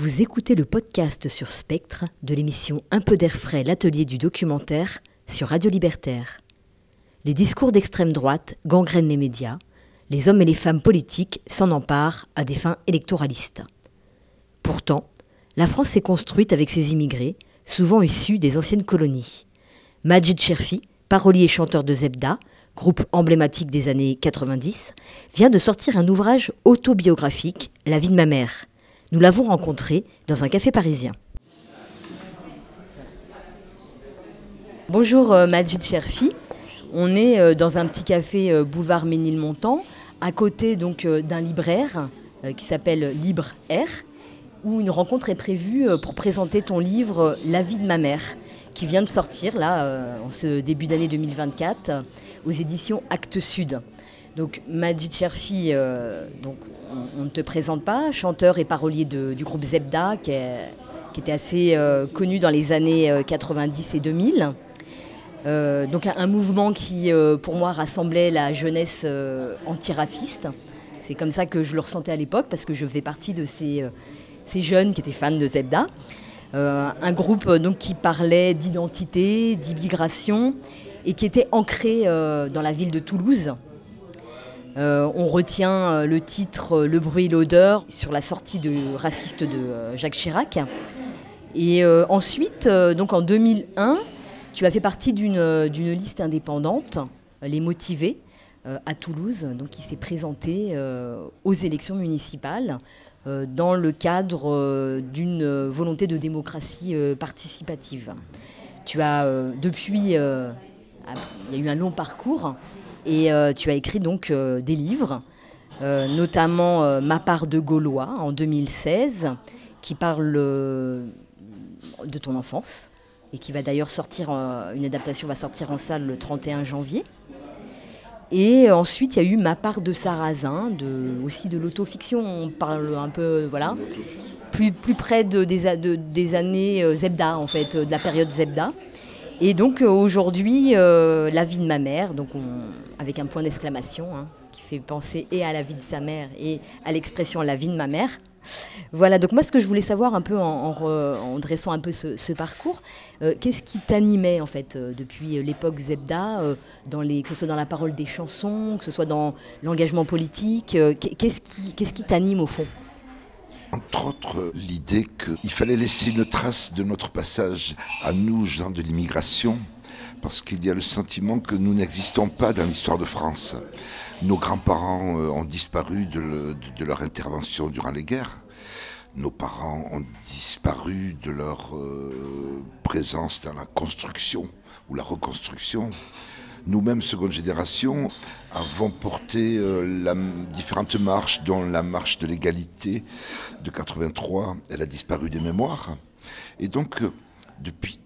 Vous écoutez le podcast sur Spectre de l'émission Un peu d'air frais, l'atelier du documentaire sur Radio Libertaire. Les discours d'extrême droite gangrènent les médias, les hommes et les femmes politiques s'en emparent à des fins électoralistes. Pourtant, la France s'est construite avec ses immigrés, souvent issus des anciennes colonies. Majid Cherfi, parolier et chanteur de Zebda, groupe emblématique des années 90, vient de sortir un ouvrage autobiographique, La vie de ma mère. Nous l'avons rencontré dans un café parisien. Bonjour euh, Majid Cherfi. On est euh, dans un petit café euh, boulevard Ménilmontant, à côté donc d'un libraire qui s'appelle Libre Air, où une rencontre est prévue pour présenter ton livre La vie de ma mère, qui vient de sortir là en ce début d'année 2024 aux éditions Actes Sud. Donc Majid Cherfi, donc on, ne te présente pas, chanteur et parolier du groupe Zebda, qui, était assez connu dans les années 90 et 2000. Euh, donc un, mouvement qui, euh, pour moi, rassemblait la jeunesse euh, antiraciste. C'est comme ça que je le ressentais à l'époque, parce que je faisais partie de ces, ces jeunes qui étaient fans de Zebda. un groupe donc, qui parlait d'identité, d'immigration, et qui était ancré dans la ville de Toulouse. On retient le titre Le bruit et l'odeur sur la sortie de raciste de Jacques Chirac. Et ensuite, donc en 2001, tu as fait partie d'une liste indépendante, Les Motivés, euh, à Toulouse, donc qui s'est présentée euh, aux élections municipales euh, dans le cadre d'une volonté de démocratie participative. Tu as depuis, il y a eu un long parcours et tu as écrit donc des livres, notamment Ma part de Gaulois en 2016, qui parle de ton enfance, et qui va d'ailleurs sortir, une adaptation va sortir en salle le 31 janvier. Et ensuite, il y a eu Ma part de sarrasin, de, aussi de l'autofiction. On parle un peu, voilà, plus, plus près de, des, années euh, Zebda, en fait, de la période Zebda. Et donc euh, aujourd'hui, euh, la vie de ma mère, donc avec un point d'exclamation, hein, qui fait penser et à la vie de sa mère et à l'expression la vie de ma mère. Voilà, donc moi ce que je voulais savoir un peu en, dressant un peu ce, parcours, euh, qu'est-ce qui t'animait en fait depuis l'époque Zebda, dans les, que ce soit dans la parole des chansons, que ce soit dans l'engagement politique, qu'est-ce qui qu'est-ce qui t'anime au fond? Entre autres, l'idée qu'il fallait laisser une trace de notre passage à nous, gens de l'immigration, parce qu'il y a le sentiment que nous n'existons pas dans l'histoire de France. Nos grands-parents euh, ont disparu de, leur intervention durant les guerres. Nos parents ont disparu de leur euh, présence dans la construction ou la reconstruction. Nous-mêmes, seconde génération, avons porté euh, la, différentes marches, dont la marche de l'égalité de 83, elle a disparu des mémoires. Et donc, depuis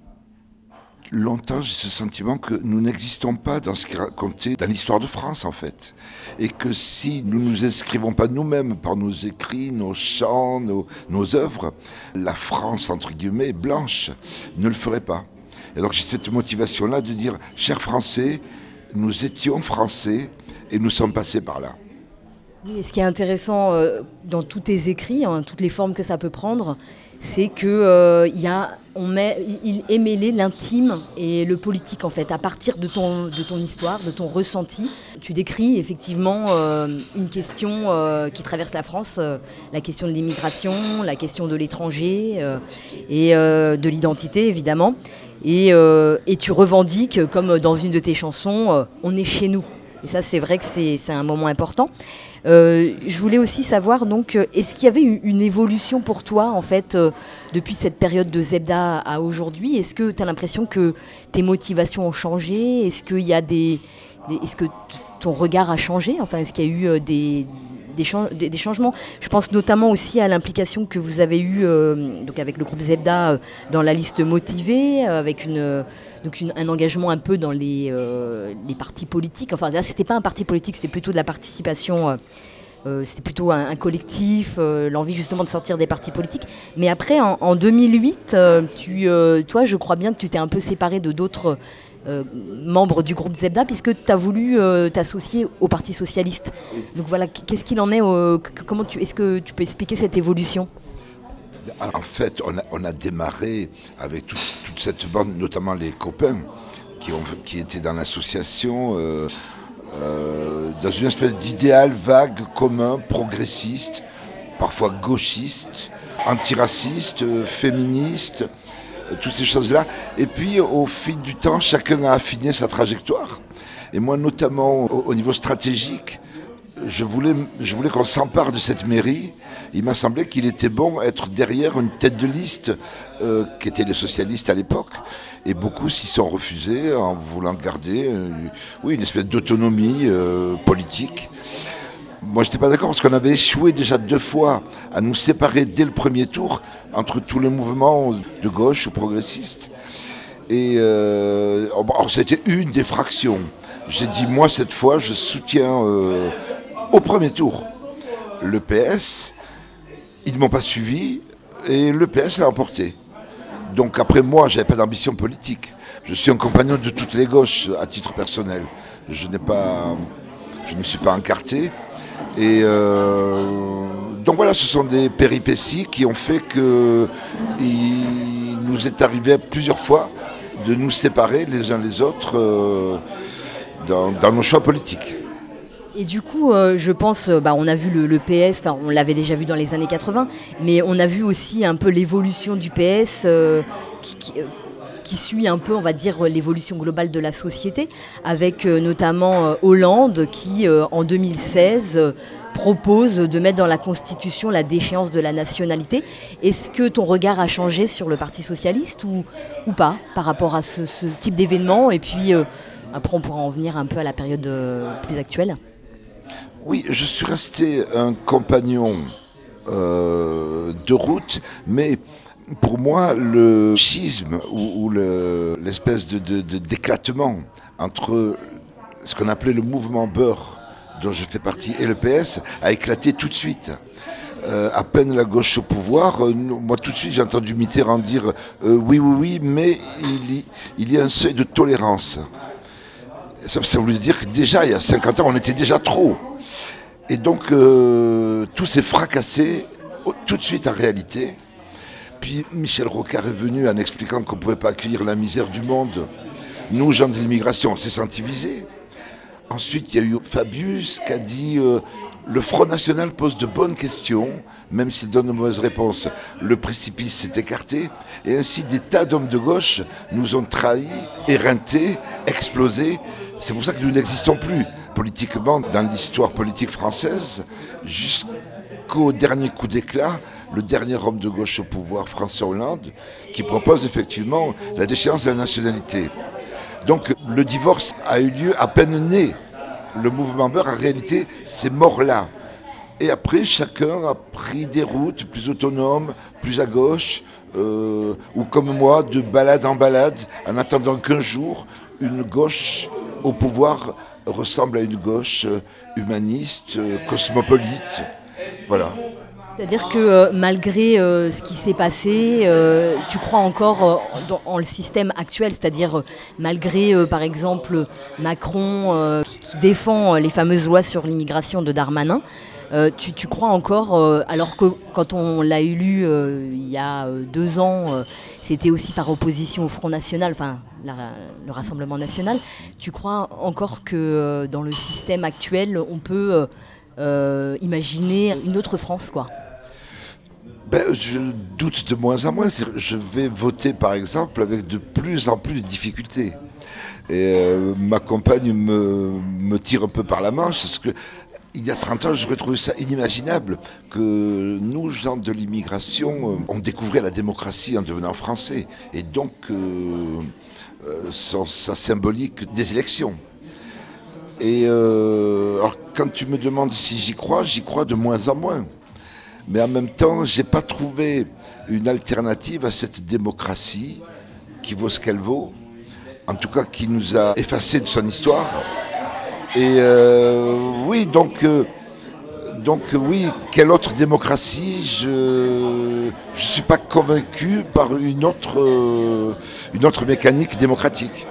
longtemps, j'ai ce sentiment que nous n'existons pas dans ce qui est raconté dans l'histoire de France, en fait. Et que si nous ne nous inscrivons pas nous-mêmes par nos écrits, nos chants, nos, nos œuvres, la France, entre guillemets, blanche, ne le ferait pas. Et donc j'ai cette motivation-là de dire, chers Français, nous étions Français et nous sommes passés par là. Oui, ce qui est intéressant euh, dans tous tes écrits, hein, toutes les formes que ça peut prendre, c'est que euh, y a, on met, il est mêlé l'intime et le politique en fait, à partir de ton, de ton histoire, de ton ressenti. Tu décris effectivement euh, une question euh, qui traverse la France, la question de l'immigration, la question de l'étranger et de l'identité évidemment. Et, et, tu revendiques, comme dans une de tes chansons, on est chez nous. Et ça, c'est vrai que c'est un moment important. Euh, je voulais aussi savoir, donc, euh, est-ce qu'il y avait une, évolution pour toi, en fait, euh, depuis cette période de Zebda à aujourd'hui? Est-ce que tu as l'impression que tes motivations ont changé? Est-ce qu'il y a des, est-ce que ton regard a changé? Enfin, est-ce qu'il y a eu des, des, changements. Je pense notamment aussi à l'implication que vous avez eue donc avec le groupe Zebda dans la liste motivée, avec une, donc un engagement un peu dans les, euh, partis politiques. Enfin, là, c'était pas un parti politique, c'était plutôt de la participation. Euh, euh, c'était plutôt un, collectif, l'envie justement de sortir des partis politiques. Mais après, en, 2008, tu, toi, je crois bien que tu t'es un peu séparé de d'autres membres du groupe Zebda, puisque tu as voulu t'associer au Parti Socialiste. Donc voilà, qu'est-ce qu'il en est comment tu, Est-ce que tu peux expliquer cette évolution? En fait, on a, démarré avec toute, cette bande, notamment les copains qui, qui étaient dans l'association, euh, euh, dans une espèce d'idéal vague, commun, progressiste, parfois gauchiste, antiraciste, féministe, toutes ces choses-là. Et puis, au fil du temps, chacun a affiné sa trajectoire. Et moi, notamment au, niveau stratégique, je voulais, je voulais qu'on s'empare de cette mairie. Il m'a semblé qu'il était bon être derrière une tête de liste euh, qui était les socialistes à l'époque. Et beaucoup s'y sont refusés en voulant garder euh, oui, une espèce d'autonomie euh, politique. Moi, je n'étais pas d'accord parce qu'on avait échoué déjà deux fois à nous séparer dès le premier tour entre tous les mouvements de gauche ou progressistes. Et euh, c'était une des fractions. J'ai dit, moi, cette fois, je soutiens euh, au premier tour le PS. Ils ne m'ont pas suivi et le PS l'a emporté. Donc après moi, je n'avais pas d'ambition politique. Je suis un compagnon de toutes les gauches à titre personnel. Je n'ai pas, je ne suis pas encarté. Et euh, donc voilà, ce sont des péripéties qui ont fait que il nous est arrivé plusieurs fois de nous séparer les uns les autres euh, dans, nos choix politiques. Et du coup, euh, je pense, bah, on a vu le, PS, on l'avait déjà vu dans les années 80, mais on a vu aussi un peu l'évolution du PS qui, qui suit un peu, on va dire, l'évolution globale de la société, avec euh, notamment euh, Hollande qui, euh, en 2016, propose de mettre dans la Constitution la déchéance de la nationalité. Est-ce que ton regard a changé sur le Parti socialiste ou, ou pas par rapport à ce, type d'événement? Et puis après, on pourra en venir un peu à la période plus actuelle. Oui, je suis resté un compagnon de route, mais pour moi, le schisme ou, l'espèce de, d'éclatement entre ce qu'on appelait le mouvement beurre, dont je fais partie, et le PS, a éclaté tout de suite. Euh, à peine la gauche au pouvoir, euh, moi tout de suite j'ai entendu Mitterrand dire euh, oui, oui, oui, mais il, y a un seuil de tolérance. Ça, ça voulait dire que déjà, il y a 50 ans, on était déjà trop. Et donc, tout s'est fracassé tout de suite en réalité. Puis Michel Rocard est venu en expliquant qu'on ne pouvait pas accueillir la misère du monde. Nous, gens de l'immigration, on s'est senti visés. Ensuite, il y a eu Fabius qui a dit euh, le Front National pose de bonnes questions, même s'il donne de mauvaises réponses. Le précipice s'est écarté, et ainsi des tas d'hommes de gauche nous ont trahis, éreintés, explosés. C'est pour ça que nous n'existons plus politiquement dans l'histoire politique française, jusqu'au dernier coup d'éclat le dernier homme de gauche au pouvoir, François Hollande, qui propose effectivement la déchéance de la nationalité. Donc le divorce a eu lieu à peine né. Le mouvement Beurre, en réalité, c'est mort là. Et après, chacun a pris des routes plus autonomes, plus à gauche, euh, ou comme moi, de balade en balade, en attendant qu'un jour, une gauche au pouvoir ressemble à une gauche humaniste, euh, cosmopolite. Voilà. C'est-à-dire que euh, malgré euh, ce qui s'est passé, euh, tu crois encore en le système actuel, c'est-à-dire malgré par exemple Macron qui, défend les fameuses lois sur l'immigration de Darmanin, tu, crois encore, alors que quand on l'a élu il y a deux ans, c'était aussi par opposition au Front National, enfin le Rassemblement National, tu crois encore que dans le système actuel, on peut... imaginer une autre France, quoi? Ben, je doute de moins en moins. Je vais voter, par exemple, avec de plus en plus de difficultés. Et euh, ma compagne me, tire un peu par la manche, parce que il y a 30 ans, j'aurais trouvé ça inimaginable que nous, gens de l'immigration, euh, on découvrait la démocratie en devenant français. Et donc, euh, ça symbolique des élections. Et alors, quand tu me demandes si j'y crois, j'y crois de moins en moins mais en même temps, je n'ai pas trouvé une alternative à cette démocratie qui vaut ce qu'elle vaut, en tout cas qui nous a effacé de son histoire. Et euh, oui, donc, euh, donc oui, quelle autre démocratie? Je ne suis pas convaincu par une autre, euh, une autre mécanique démocratique.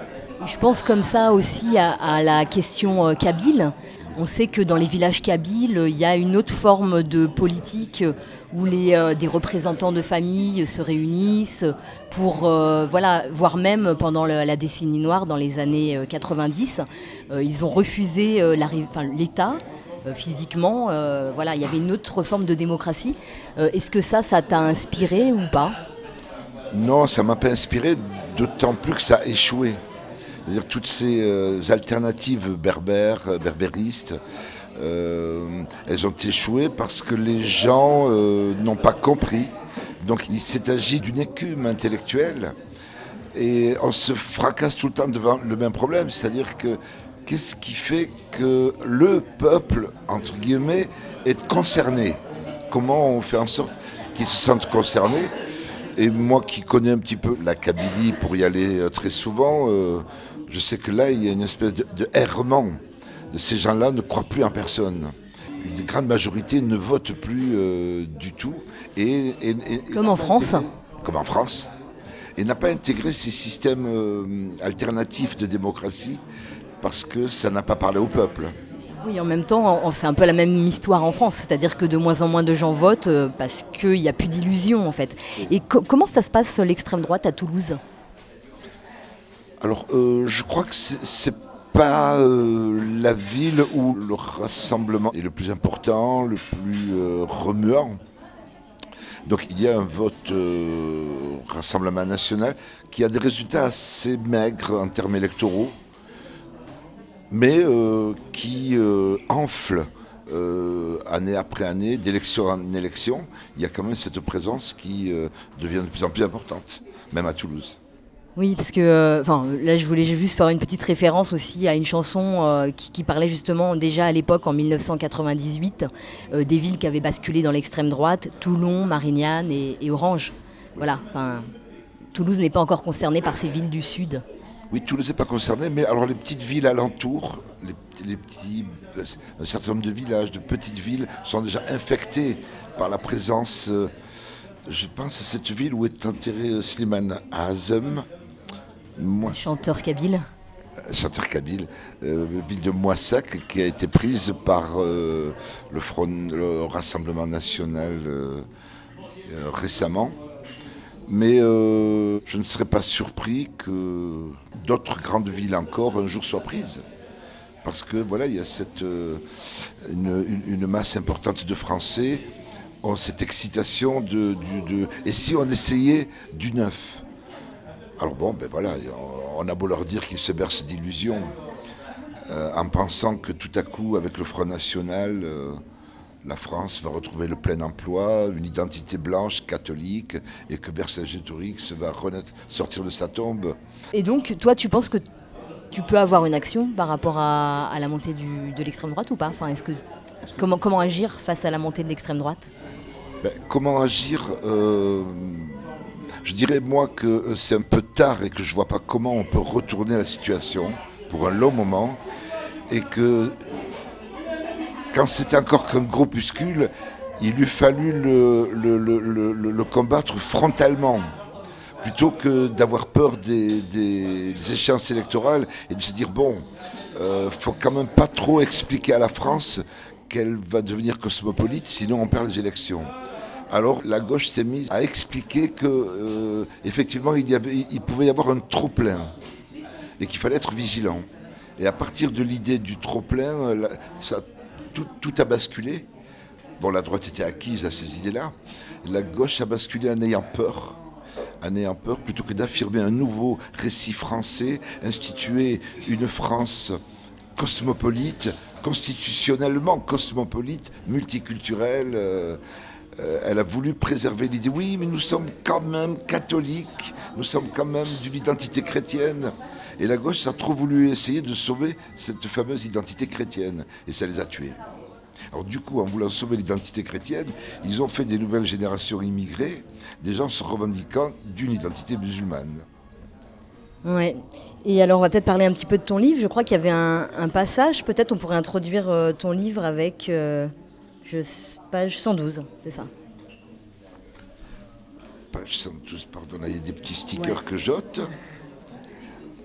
Je pense comme ça aussi à, à la question kabyle. On sait que dans les villages kabyles, il y a une autre forme de politique où les, des représentants de famille se réunissent pour, voilà, voire même pendant la décennie noire, dans les années 90, ils ont refusé l'État physiquement. voilà, il y avait une autre forme de démocratie. Est-ce que ça, ça t'a inspiré ou pas? Non, ça m'a pas inspiré, d'autant plus que ça a échoué. C'est-à-dire toutes ces euh, alternatives berbères, euh, berbéristes, euh, elles ont échoué parce que les gens n'ont pas compris. Donc il agi d'une écume intellectuelle et on se fracasse tout le temps devant le même problème, c'est-à-dire que qu'est-ce qui fait que le peuple, entre guillemets, est concerné? Comment on fait en sorte qu'il se sente concerné? Et moi qui connais un petit peu la Kabylie pour y aller très souvent, je sais que là, il y a une espèce de, errement. Ces gens-là ne croient plus en personne. Une grande majorité ne vote plus euh, du tout. Et, comme en France Comme en France. Et n'a pas intégré ces systèmes euh, alternatifs de démocratie parce que ça n'a pas parlé au peuple. Oui, en même temps, c'est un peu la même histoire en France, c'est-à-dire que de moins en moins de gens votent euh, parce qu'il n'y a plus d'illusions en fait. Et comment ça se passe l'extrême droite à Toulouse? Alors, euh, je crois que c'est pas euh, la ville où le rassemblement est le plus important, le plus euh, remuant. Donc il y a un vote Rassemblement national qui a des résultats assez maigres en termes électoraux, mais qui enfle année après année, d'élection en élection. Il y a quand même cette présence qui devient de plus en plus importante, même à Toulouse. Oui, parce que euh, là, je voulais juste faire une petite référence aussi à une chanson euh, qui, parlait justement déjà à l'époque, en 1998, euh, des villes qui avaient basculé dans l'extrême droite, Toulon, Marignane et, Orange. Voilà, Toulouse n'est pas encore concernée par ces villes du Sud. Oui, Toulouse n'est pas concernée, mais alors les petites villes alentours, les, petits, un certain nombre de villages, de petites villes sont déjà infectées par la présence, je pense à cette ville où est enterré Slimane Azem, Chanteur kabyle euh, chanteur kabyle, euh, ville de Moissac qui a été prise par euh, le, Front, le, Rassemblement national récemment. Mais je ne serais pas surpris que d'autres grandes villes encore un jour soient prises. Parce que voilà, il y a cette, une, masse importante de Français ont cette excitation de, et si on essayait du neuf? Alors bon, ben voilà, on a beau leur dire qu'ils se bercent d'illusions, euh, en pensant que tout à coup, avec le Front National, euh, la France va retrouver le plein emploi, une identité blanche, catholique, et que Vercingétorix va renaître, sortir de sa tombe. Et donc, toi, tu penses que tu peux avoir une action par rapport à, la montée de l'extrême droite ou pas? Enfin, est-ce que, comment, comment agir face à la montée de l'extrême droite? Ben, Comment agir euh, je dirais moi que euh, c'est un peu tard et que je ne vois pas comment on peut retourner la situation pour un long moment et que quand c'était encore qu'un groupuscule, il eût fallu le, combattre frontalement plutôt que d'avoir peur des, échéances électorales et de se dire bon, euh, faut quand même pas trop expliquer à la France qu'elle va devenir cosmopolite, sinon on perd les élections. Alors la gauche s'est mise à expliquer que euh, effectivement il pouvait y avoir un trop plein et qu'il fallait être vigilant. Et à partir de l'idée du trop plein, ça, tout, a basculé. Bon, la droite était acquise à ces idées-là. La gauche a basculé en ayant peur en ayant peur, plutôt que d'affirmer un nouveau récit français, instituer une France cosmopolite, constitutionnellement cosmopolite, multiculturelle. Euh, elle a voulu préserver l'idée, oui, mais nous sommes quand même catholiques, nous sommes quand même d'une identité chrétienne. Et la gauche a trop voulu essayer de sauver cette fameuse identité chrétienne, et ça les a tués. Alors du coup, en voulant sauver l'identité chrétienne, ils ont fait des nouvelles générations immigrées, des gens se revendiquant d'une identité musulmane. Ouais. Et alors, on va peut-être parler un petit peu de ton livre. Je crois qu'il y avait un, passage. Peut-être on pourrait introduire euh, ton livre avec, euh, je Page 112, c'est ça? Page 112, pardon, il y a des petits stickers que j'ôte.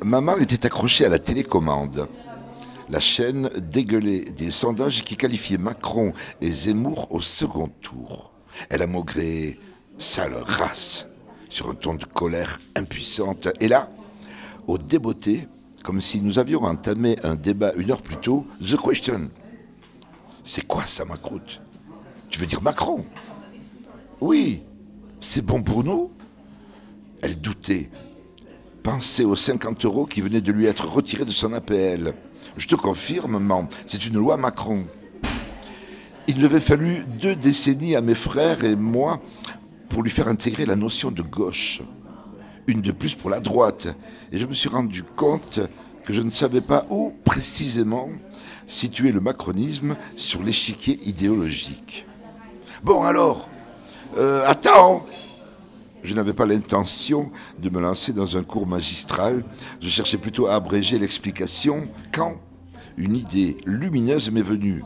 Maman était accrochée à la télécommande. La chaîne dégueulait des sondages qui qualifiaient Macron et Zemmour au second tour. Elle a maugré sale race sur un ton de colère impuissante. Et là, au débeauté, comme si nous avions entamé un débat une heure plus tôt, The Question. C'est quoi ça, Macroute Tu veux dire Macron? Oui, c'est bon pour nous Elle doutait. Pensait aux 50 euros qui venaient de lui être retirés de son APL. Je te confirme, maman, c'est une loi Macron. Il lui avait fallu deux décennies à mes frères et moi pour lui faire intégrer la notion de gauche. Une de plus pour la droite. Et je me suis rendu compte que je ne savais pas où précisément situer le macronisme sur l'échiquier idéologique. Bon alors, euh, attends Je n'avais pas l'intention de me lancer dans un cours magistral, je cherchais plutôt à abréger l'explication quand une idée lumineuse m'est venue.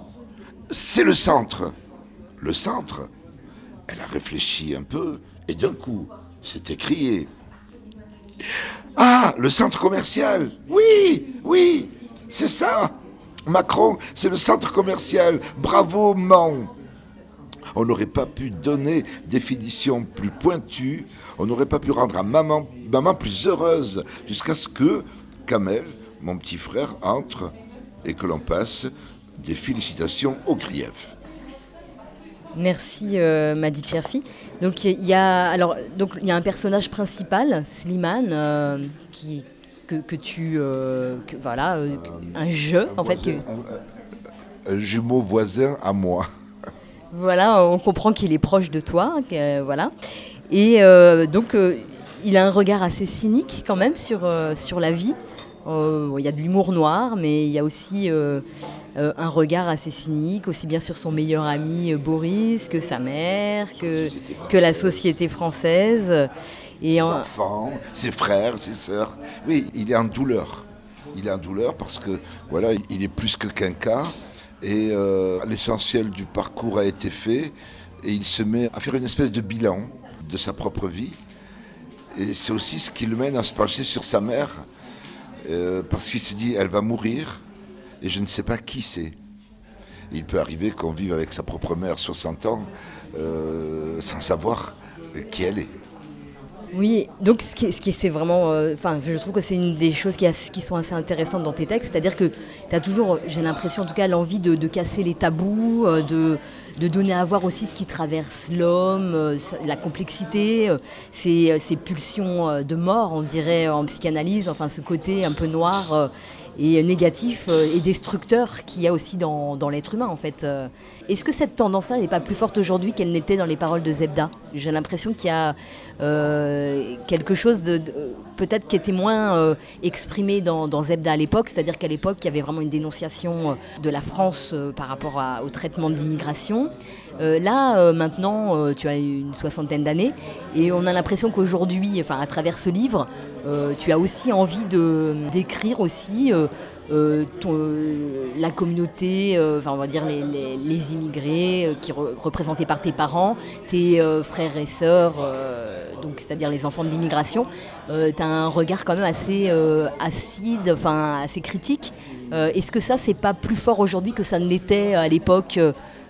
C'est le centre. Le centre Elle a réfléchi un peu et d'un coup, s'est écrié. Ah, le centre commercial Oui, oui, c'est ça Macron, c'est le centre commercial. Bravo, Mans on n'aurait pas pu donner définition plus pointue, on n'aurait pas pu rendre à maman, maman plus heureuse, jusqu'à ce que Kamel, mon petit frère, entre et que l'on passe des félicitations au grief. Merci euh, Madi Cherfi. Donc il y a alors donc il y a un personnage principal, Slimane, euh, qui que, tu euh, voilà euh, un jeu en fait que... un, jumeau voisin à moi. Voilà, on comprend qu'il est proche de toi, voilà. Et donc il a un regard assez cynique quand même sur sur la vie. Euh, il y a de l'humour noir, mais il y a aussi euh, euh, un regard assez cynique, aussi bien sur son meilleur ami Boris, que sa mère, que, que la société française. Et ses enfants, ses frères, ses sœurs. Oui, il est en douleur. Il est en douleur parce que voilà, il est plus que qu'un cas. Et l'essentiel du parcours a été fait. Et il se met à faire une espèce de bilan de sa propre vie. Et c'est aussi ce qui le mène à se pencher sur sa mère euh, parce qu'il se dit elle va mourir et je ne sais pas qui c'est. Il peut arriver qu'on vive avec sa propre mère 60 ans euh, sans savoir qui elle est. Oui, donc ce qui, ce qui c'est vraiment, euh, enfin, je trouve que c'est une des choses qui, qui, sont assez intéressantes dans tes textes, c'est-à-dire que tu as toujours, j'ai l'impression en tout cas, l'envie de, casser les tabous, de, de donner à voir aussi ce qui traverse l'homme, euh, la complexité, euh, ces, ces, pulsions de mort, on dirait en psychanalyse, enfin ce côté un peu noir et négatif et destructeur qu'il y a aussi dans, l'être humain en fait. Est-ce que cette tendance-là n'est pas plus forte aujourd'hui qu'elle n'était dans les paroles de Zebda? J'ai l'impression qu'il y a euh, quelque chose de, peut-être qui était moins euh, exprimé dans, Zebda à l'époque, c'est-à-dire qu'à l'époque il y avait vraiment une dénonciation euh, de la France par rapport au traitement de l'immigration. Là, maintenant, tu as une soixantaine d'années et on a l'impression qu'aujourd'hui, enfin à travers ce livre, tu as aussi envie de d'écrire aussi euh, la communauté, euh, enfin on va dire les, immigrés euh, qui représentés par tes parents, tes frères et sœurs, donc c'est-à-dire les enfants de l'immigration, tu as un regard quand même assez acide, enfin assez critique. Est-ce que ça c'est pas plus fort aujourd'hui que ça ne l'était à l'époque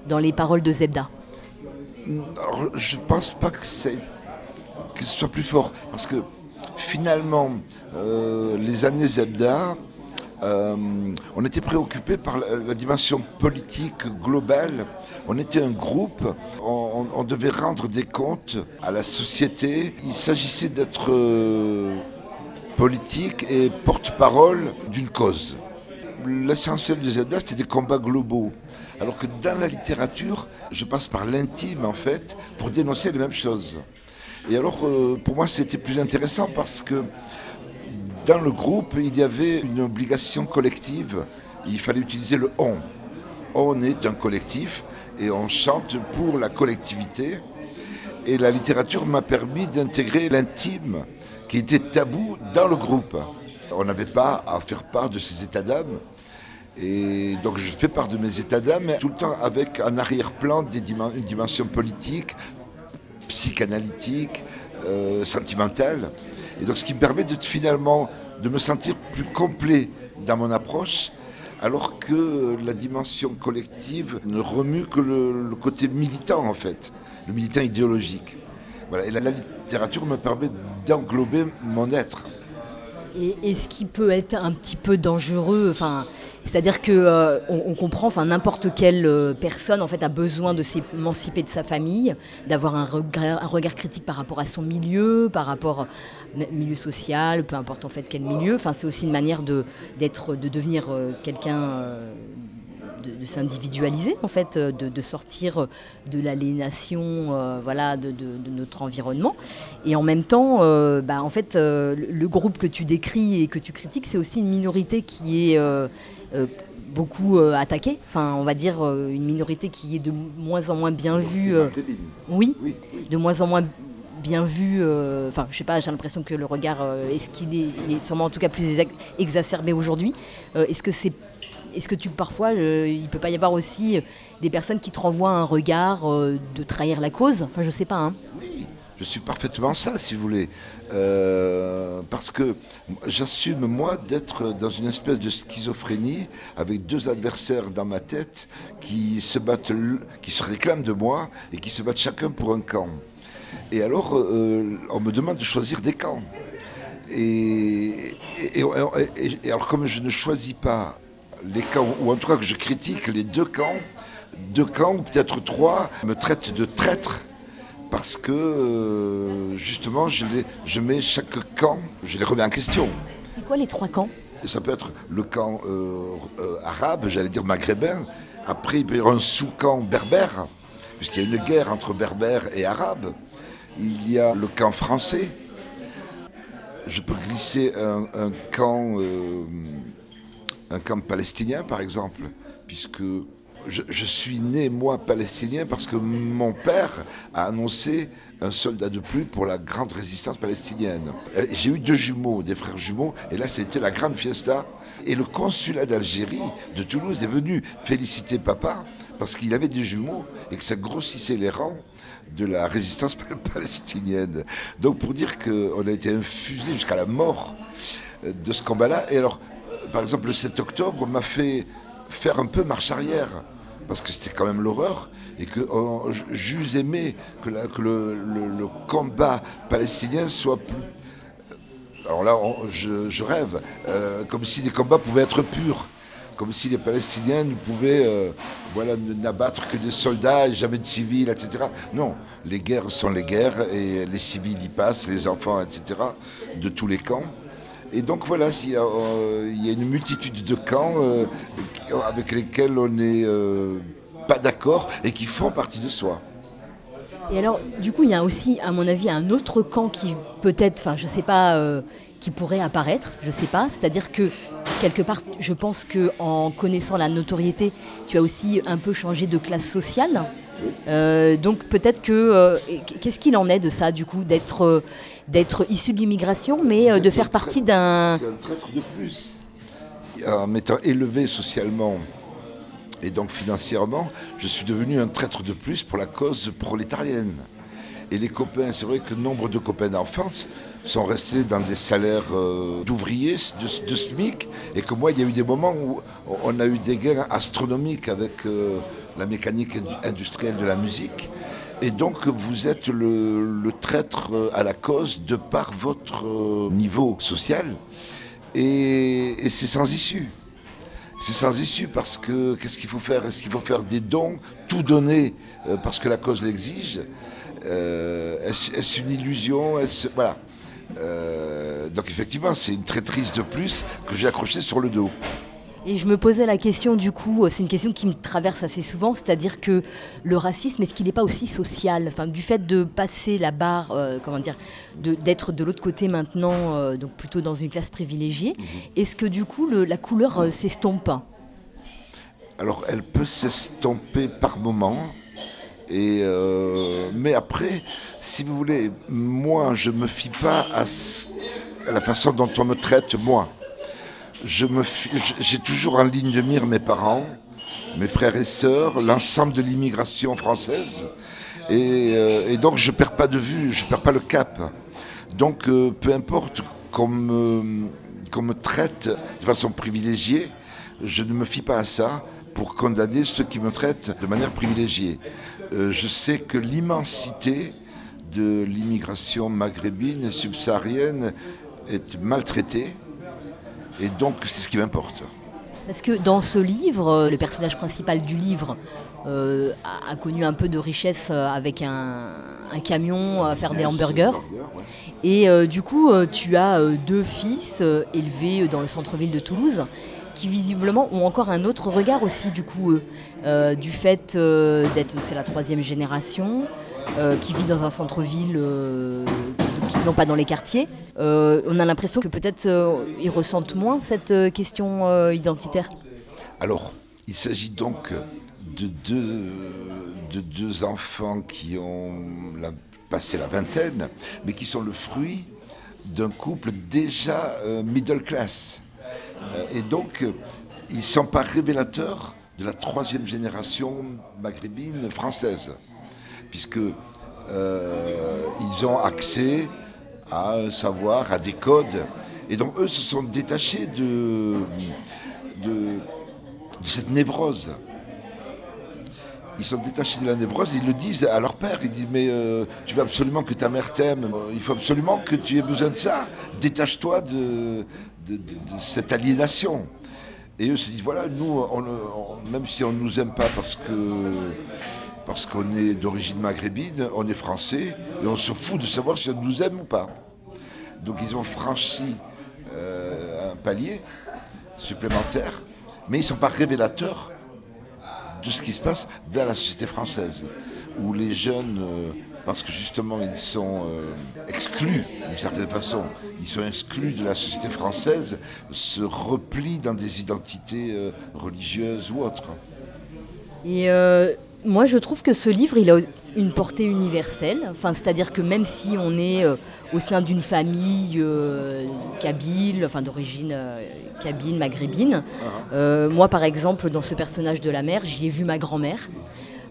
dans les paroles de Zebda Je pense pas que, ce soit plus fort parce que finalement les années Zebda euh, on était préoccupé par la, dimension politique globale. On était un groupe, on, devait rendre des comptes à la société. Il s'agissait d'être euh, politique et porte-parole d'une cause. L'essentiel des Zebda, c'était des combats globaux. Alors que dans la littérature, je passe par l'intime, en fait, pour dénoncer les mêmes choses. Et alors, euh, pour moi, c'était plus intéressant parce que dans le groupe, il y avait une obligation collective. Il fallait utiliser le on. On est un collectif et on chante pour la collectivité. Et la littérature m'a permis d'intégrer l'intime qui était tabou dans le groupe. On n'avait pas à faire part de ces états d'âme. Et donc je fais part de mes états d'âme, tout le temps avec un arrière-plan, une dimension politique, psychanalytique, euh, sentimentale. Et donc ce qui me permet de finalement de me sentir plus complet dans mon approche, alors que la dimension collective ne remue que le, côté militant en fait, le militant idéologique. Voilà. Et la, littérature me permet d'englober mon être. Et, ce qui peut être un petit peu dangereux, enfin, c'est-à-dire que euh, comprend, enfin n'importe quelle euh, personne en fait a besoin de s'émanciper de sa famille, d'avoir un regard, critique par rapport à son milieu, par rapport au milieu social, peu importe en fait quel milieu. Enfin c'est aussi une manière de d'être, de devenir euh, quelqu'un de, s'individualiser en fait, de, sortir de l'aliénation voilà, de, notre environnement. Et en même temps, bah, en fait, le groupe que tu décris et que tu critiques, c'est aussi une minorité qui est beaucoup euh, attaquée. Enfin, on va dire euh, une minorité qui est de moins en moins bien vue. Oui, de moins en moins bien vue. Enfin, je sais pas, j'ai l'impression que le regard, est-ce qu'il est, il est sûrement en tout cas plus exacerbé aujourd'hui Est-ce que c'est est-ce que tu parfois, il peut pas y avoir aussi des personnes qui te renvoient un regard de trahir la cause? Enfin, je sais pas. Hein. Oui, je suis parfaitement ça, si vous voulez. Euh, parce que j'assume moi d'être dans une espèce de schizophrénie avec deux adversaires dans ma tête qui se battent, qui se réclament de moi et qui se battent chacun pour un camp. Et alors, euh, on me demande de choisir des camps. Et, et, alors, comme je ne choisis pas les camps, ou en tout cas que je critique les deux camps, deux camps, ou peut-être trois, me traitent de traître parce que euh, justement, je, je, mets chaque camp, je les remets en question. C'est quoi les trois camps? Ça peut être le camp euh, euh, arabe, j'allais dire maghrébin. Après, il peut y avoir un sous-camp berbère, puisqu'il y a une guerre entre berbères et arabes. Il y a le camp français. Je peux glisser un, un camp, un camp palestinien, par exemple, puisque je, suis né, moi, palestinien, parce que mon père a annoncé un soldat de plus pour la grande résistance palestinienne. J'ai eu deux jumeaux, des frères jumeaux, et là, c'était la grande fiesta. Et le consulat d'Algérie, de Toulouse, est venu féliciter papa, parce qu'il avait des jumeaux, et que ça grossissait les rangs de la résistance palestinienne. Donc, pour dire qu'on a été infusé jusqu'à la mort de ce combat-là. Et alors, par exemple, le 7 octobre m'a fait faire un peu marche arrière parce que c'était quand même l'horreur, et que oh, j'eus aimé que, le, combat palestinien soit plus... Alors là, je, rêve, euh, comme si les combats pouvaient être purs, comme si les Palestiniens ne pouvaient euh, voilà, n'abattre que des soldats jamais de civils, etc. Non, les guerres sont les guerres, et les civils y passent, les enfants, etc., de tous les camps. Et donc voilà, il y, a, euh, une multitude de camps euh, avec lesquels on n'est euh, pas d'accord et qui font partie de soi. Et alors, du coup, il y a aussi, à mon avis, un autre camp qui peut-être, enfin, je sais pas, qui pourrait apparaître, je sais pas. C'est-à-dire que quelque part, je pense que en connaissant la notoriété, tu as aussi un peu changé de classe sociale. Donc peut-être que qu'est-ce qu'il en est de ça, du coup, d'être d'être issu de l'immigration, mais euh, de faire partie d'un... C'est un traître de plus. En m'étant élevé socialement et donc financièrement, je suis devenu un traître de plus pour la cause prolétarienne. Et les copains, c'est vrai que nombre de copains d'enfance sont restés dans des salaires euh, d'ouvriers, de, SMIC, et que moi, il y a eu des moments où on a eu des gains astronomiques avec euh, la mécanique industrielle de la musique. Et donc vous êtes le, traître à la cause de par votre euh, niveau social. Et, c'est sans issue. C'est sans issue parce que qu'est-ce qu'il faut faire? Est-ce qu'il faut faire des dons, tout donner euh, parce que la cause l'exige? Euh, Est-ce une illusion? Voilà. donc effectivement, c'est une traîtrise de plus que j'ai accrochée sur le dos. Et je me posais la question du coup, c'est une question qui me traverse assez souvent, c'est-à-dire que le racisme, est-ce qu'il n'est pas aussi social? Enfin, Du fait de passer la barre, euh, comment dire, d'être de, l'autre côté maintenant, euh, donc plutôt dans une classe privilégiée, mhm. est-ce que du coup la couleur euh, s'estompe? Alors elle peut s'estomper par moment, et mais après, si vous voulez, moi je me fie pas à la façon dont on me traite moi j'ai toujours en ligne de mire mes parents, mes frères et sœurs, l'ensemble de l'immigration française. Euh, et, donc je perds pas de vue, je perds pas le cap. Donc euh, peu importe qu'on me, traite de façon privilégiée, je ne me fie pas à ça pour condamner ceux qui me traitent de manière privilégiée. Euh, je sais que l'immensité de l'immigration maghrébine, subsaharienne, est maltraitée, et donc c'est ce qui m'importe. Parce que dans ce livre, le personnage principal du livre euh, a, connu un peu de richesse euh, avec un, camion à faire des hamburgers. Et du coup, tu as deux fils élevés dans le centre-ville de Toulouse qui visiblement ont encore un autre regard aussi du coup euh, du fait euh, d'être c'est la troisième génération euh, qui vit dans un centre-ville non pas dans les quartiers on a l'impression que peut-être ils ressentent moins cette question identitaire. Alors il s'agit donc de deux, de deux enfants qui ont passé la vingtaine mais qui sont le fruit d'un couple déjà middle class. Euh, et donc, euh, ils ne sont pas révélateurs de la troisième génération maghrébine française, puisque euh, ils ont accès à un savoir, à des codes. Et donc eux se sont détachés de, de, cette névrose. Ils sont détachés de la névrose, ils le disent à leur père, ils disent mais tu veux absolument que ta mère t'aime, il faut absolument que tu aies besoin de ça, détache-toi de, cette aliénation. Et eux se disent, voilà, nous, même si on ne nous aime pas parce que parce qu'on est d'origine maghrébine, on est français, et on se fout de savoir si on nous aime ou pas. Donc ils ont franchi euh, un palier supplémentaire, mais ils ne sont pas révélateurs de ce qui se passe dans la société française, où les jeunes... Euh, parce que justement ils sont euh, exclus d'une certaine façon, ils sont exclus de la société française, se replient dans des identités religieuses ou autres. Et moi je trouve que ce livre il a une portée universelle, enfin, c'est-à-dire que même si on est au sein d'une famille kabyle, enfin d'origine kabyle, maghrébine, uh-huh. moi par exemple dans ce personnage de la mère j'y ai vu ma grand-mère.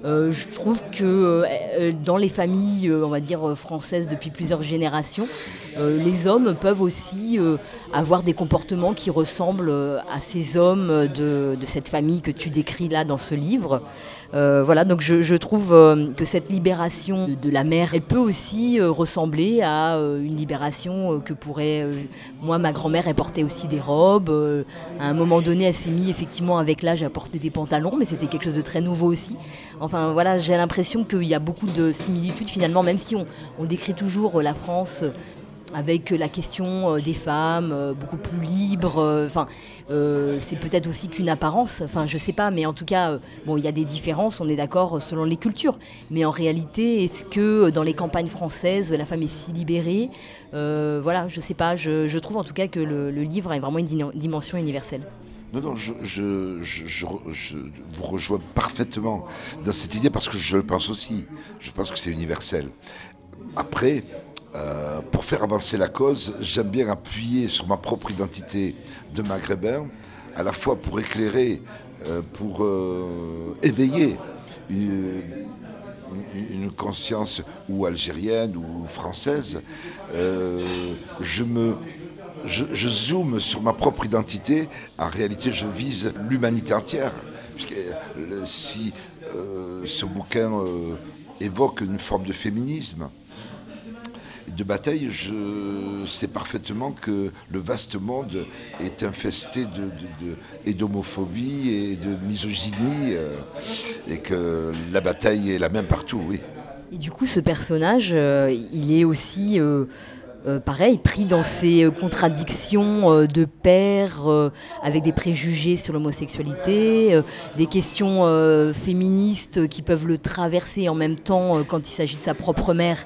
Euh, je trouve que euh, euh, dans les familles, on va dire françaises depuis plusieurs générations, les hommes peuvent aussi avoir des comportements qui ressemblent à ces hommes de, de, cette famille que tu décris là dans ce livre. Euh, voilà, donc je, trouve euh, que cette libération de, la mère, elle peut aussi euh, ressembler à une libération que pourrait. moi, ma grand-mère, elle portait aussi des robes. à un moment donné, elle s'est mise effectivement avec l'âge à porter des pantalons, mais c'était quelque chose de très nouveau aussi. Enfin, voilà, j'ai l'impression qu'il y a beaucoup de similitudes finalement, même si on décrit toujours la France avec la question euh, des femmes euh, beaucoup plus libres. Euh, enfin, c'est peut-être aussi qu'une apparence. Enfin, je sais pas, mais en tout cas, bon, il y a des différences. On est d'accord selon les cultures. Mais en réalité, est-ce que dans les campagnes françaises, la femme est si libérée Voilà, je sais pas. Je, trouve en tout cas que le, livre a vraiment une dimension universelle. Non, non, je, je, vous rejoins parfaitement dans cette idée parce que je le pense aussi. Je pense que c'est universel. Après, euh, pour faire avancer la cause, j'aime bien appuyer sur ma propre identité de maghrébin, à la fois pour éclairer, euh, pour euh, éveiller une, conscience ou algérienne ou française. je me je, zoome sur ma propre identité, en réalité je vise l'humanité entière. si ce bouquin évoque une forme de féminisme, de bataille, je sais parfaitement que le vaste monde est infesté de, d'homophobie et de misogynie, euh, et que la bataille est la même partout, oui. Et du coup, ce personnage, euh, il est aussi... Euh, pareil, pris dans ses contradictions de père, avec des préjugés sur l'homosexualité, des questions féministes qui peuvent le traverser en même temps quand il s'agit de sa propre mère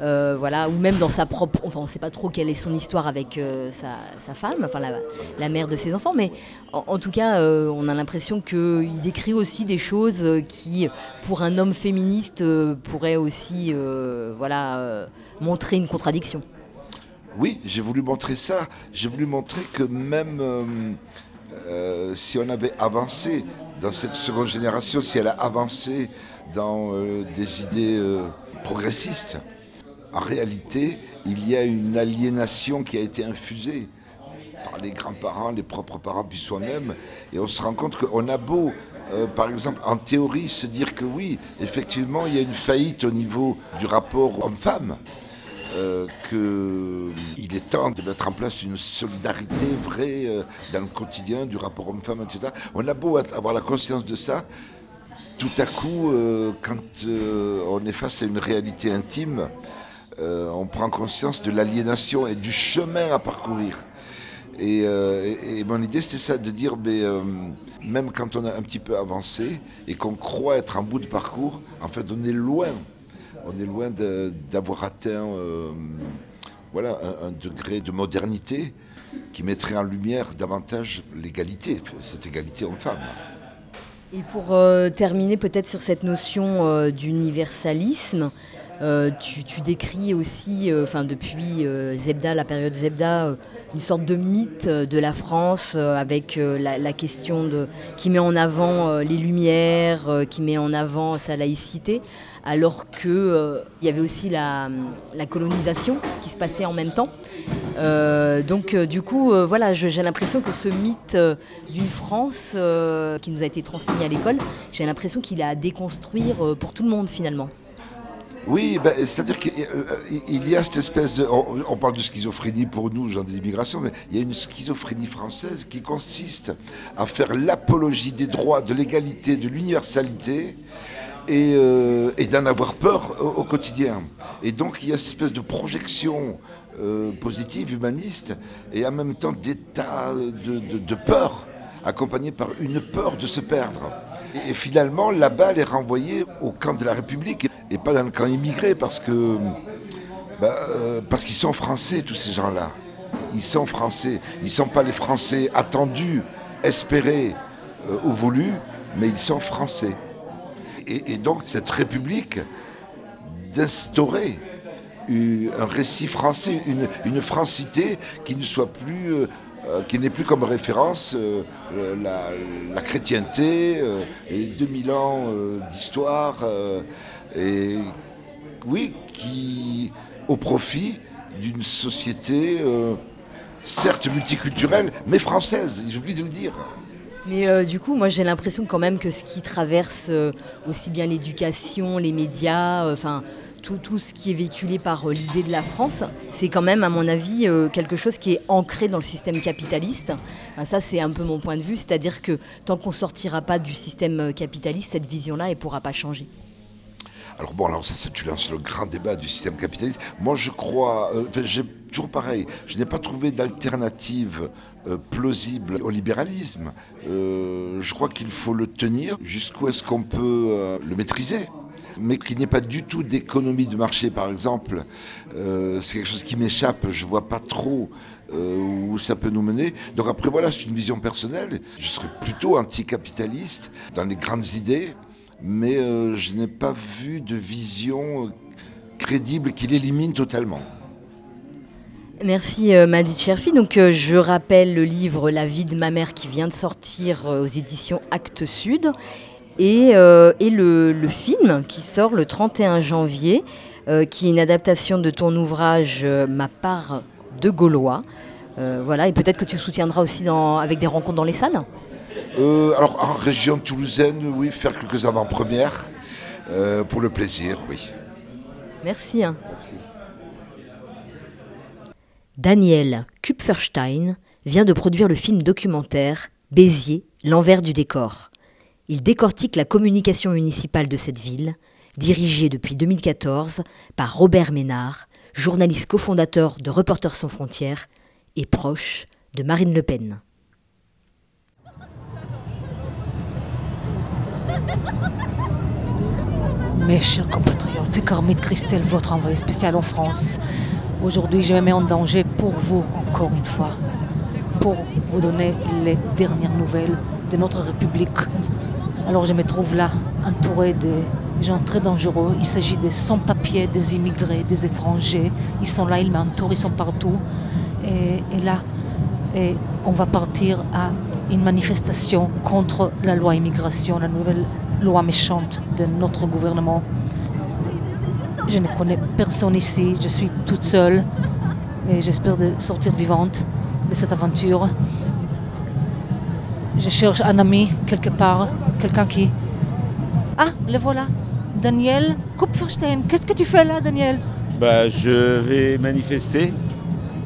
euh, voilà, ou même dans sa propre. Enfin, on ne sait pas trop quelle est son histoire avec euh, sa, femme, enfin la, mère de ses enfants, mais en, tout cas, euh, on a l'impression qu'il décrit aussi des choses qui, pour un homme féministe, pourraient aussi montrer une contradiction. Oui, j'ai voulu montrer ça. J'ai voulu montrer que même si on avait avancé dans cette seconde génération, si elle a avancé dans des idées progressistes, en réalité, il y a une aliénation qui a été infusée par les grands-parents, les propres parents, puis soi-même. Et on se rend compte qu'on a beau, euh, par exemple, en théorie, se dire que oui, effectivement, il y a une faillite au niveau du rapport homme-femme. Euh, qu'il est temps de mettre en place une solidarité vraie euh, dans le quotidien du rapport homme-femme, etc. On a beau avoir la conscience de ça, tout à coup, euh, quand on est face à une réalité intime, on prend conscience de l'aliénation et du chemin à parcourir. Et, mon idée, c'était ça, de dire, mais, même quand on a un petit peu avancé et qu'on croit être en bout de parcours, en fait, on est loin on est loin d'avoir atteint euh, voilà, un, degré de modernité qui mettrait en lumière davantage l'égalité, cette égalité homme-femme. Et pour euh, terminer peut-être sur cette notion euh, d'universalisme, tu, décris aussi, enfin depuis Zebda, la période Zebda, une sorte de mythe de la France avec la, la, question de, qui met en avant les Lumières, qui met en avant sa laïcité alors qu'il euh, y avait aussi la, colonisation qui se passait en même temps. Euh, donc euh, du coup, voilà, j'ai l'impression que ce mythe d'une France qui nous a été transmis à l'école, j'ai l'impression qu'il est à déconstruire pour tout le monde finalement. Oui, ben, c'est-à-dire qu'il y a cette espèce de... On, parle de schizophrénie pour nous, gens des immigrations, mais il y a une schizophrénie française qui consiste à faire l'apologie des droits, de l'égalité, de l'universalité, euh, et, d'en avoir peur au, quotidien. Et donc il y a cette espèce de projection euh, positive, humaniste, et en même temps d'état de, peur, accompagné par une peur de se perdre. Et, finalement, la balle est renvoyée au camp de la République et pas dans le camp immigré, parce que bah, euh, parce qu'ils sont français, tous ces gens-là. Ils sont français. Ils sont pas les Français attendus, espérés ou voulus, mais ils sont français et, donc cette République d'instaurer un récit français, une, francité qui ne soit plus, euh, euh, qui n'est plus comme référence euh, la, chrétienté, et 2000 ans d'histoire, et oui, qui au profit d'une société certes multiculturelle, mais française, j'oublie de le dire. Mais euh, du coup, moi j'ai l'impression quand même que ce qui traverse euh, aussi bien l'éducation, les médias, euh, enfin tout, ce qui est véhiculé par l'idée de la France, c'est quand même, à mon avis, quelque chose qui est ancré dans le système capitaliste. ça, c'est un peu mon point de vue, c'est-à-dire que tant qu'on ne sortira pas du système capitaliste, cette vision-là, ne pourra pas changer. Alors bon, alors ça, tu lances le grand débat du système capitaliste. Moi, je crois, j'ai toujours pareil, je n'ai pas trouvé d'alternative euh, plausible au libéralisme. Euh, je crois qu'il faut le tenir. Jusqu'où est-ce qu'on peut euh, le maîtriser? Mais qu'il n'y ait pas du tout d'économie de marché, par exemple, c'est quelque chose qui m'échappe. Je vois pas trop où ça peut nous mener. Donc après, voilà, c'est une vision personnelle. Je serais plutôt anticapitaliste dans les grandes idées, mais je n'ai pas vu de vision crédible qui l'élimine totalement. Merci euh, Cherfi. Donc euh, je rappelle le livre La vie de ma mère qui vient de sortir euh, aux éditions Actes Sud et, le, film qui sort le 31 janvier qui est une adaptation de ton ouvrage Ma part de Gaulois. voilà, et peut-être que tu soutiendras aussi avec des rencontres dans les salles Alors en région toulousaine, oui, faire quelques avant-premières pour le plaisir, oui. Merci. Hein. Merci. Daniel Kupferstein vient de produire le film documentaire Béziers, l'envers du décor. Il décortique la communication municipale de cette ville, dirigée depuis 2014 par Robert Ménard, journaliste cofondateur de Reporters sans frontières et proche de Marine Le Pen. Mes chers compatriotes, c'est Carmit Christelle, votre envoyé spécial en France. Aujourd'hui, je me mets en danger pour vous, encore une fois, pour vous donner les dernières nouvelles de notre République. Alors je me trouve là, entouré de gens très dangereux. Il s'agit des sans-papiers, des immigrés, des étrangers. Ils sont là, ils m'entourent, ils sont partout. Et, là, on va partir à une manifestation contre la loi immigration, la nouvelle loi méchante de notre gouvernement. Je ne connais personne ici, je suis toute seule et j'espère de sortir vivante. de cette aventure. Je cherche un ami quelque part, quelqu'un qui... Ah, le voilà, Daniel Kupferstein. Qu'est-ce que tu fais là, Daniel? Bah, Je vais manifester,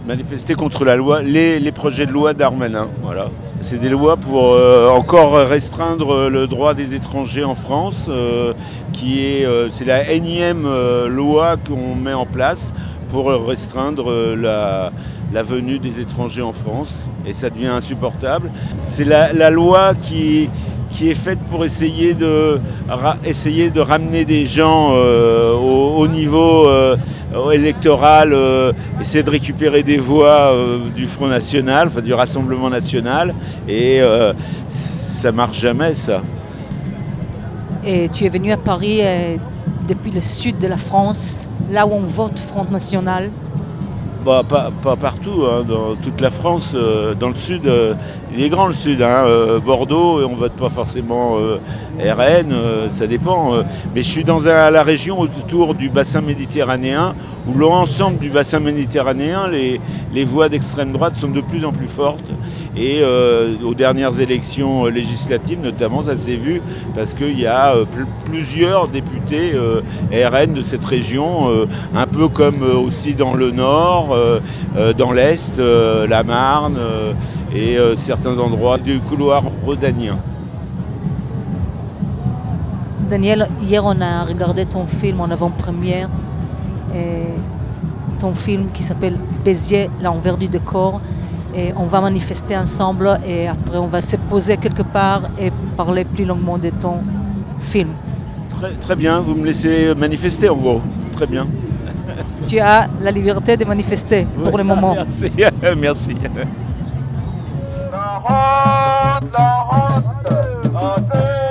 manifester contre la loi, les, projets de loi d'Armanin. Voilà. C'est des lois pour euh, encore restreindre le droit des étrangers en France, euh, euh, c'est la énième loi qu'on met en place pour restreindre la venue des étrangers en France et ça devient insupportable. C'est la, loi qui, qui est faite pour essayer de, essayer de ramener des gens euh, au, niveau euh, électoral, euh, essayer de récupérer des voix du Front National, enfin du Rassemblement National, et ça marche jamais ça. Et tu es venu à Paris depuis le sud de la France, là où on vote Front National bah, pas, partout, hein, dans toute la France, euh, dans le sud, euh, il est grand le sud. Hein, euh, Bordeaux, on vote pas forcément RN, ça dépend. mais je suis dans la région autour du bassin méditerranéen, où l'ensemble du bassin méditerranéen, les, voix d'extrême droite sont de plus en plus fortes. Et aux dernières élections législatives, notamment, ça s'est vu parce qu'il y a plusieurs députés RN de cette région, un peu comme aussi dans le nord. Euh, euh, dans l'Est, euh, la Marne et certains endroits du couloir rhodanien. Daniel, hier on a regardé ton film en avant-première, ton film qui s'appelle Béziers, l'envers du décor. Et on va manifester ensemble et après on va se poser quelque part et parler plus longuement de ton film. Très, très bien, vous me laissez manifester en gros. Très bien tu as la liberté de manifester pour le moment. Merci. Merci. Mes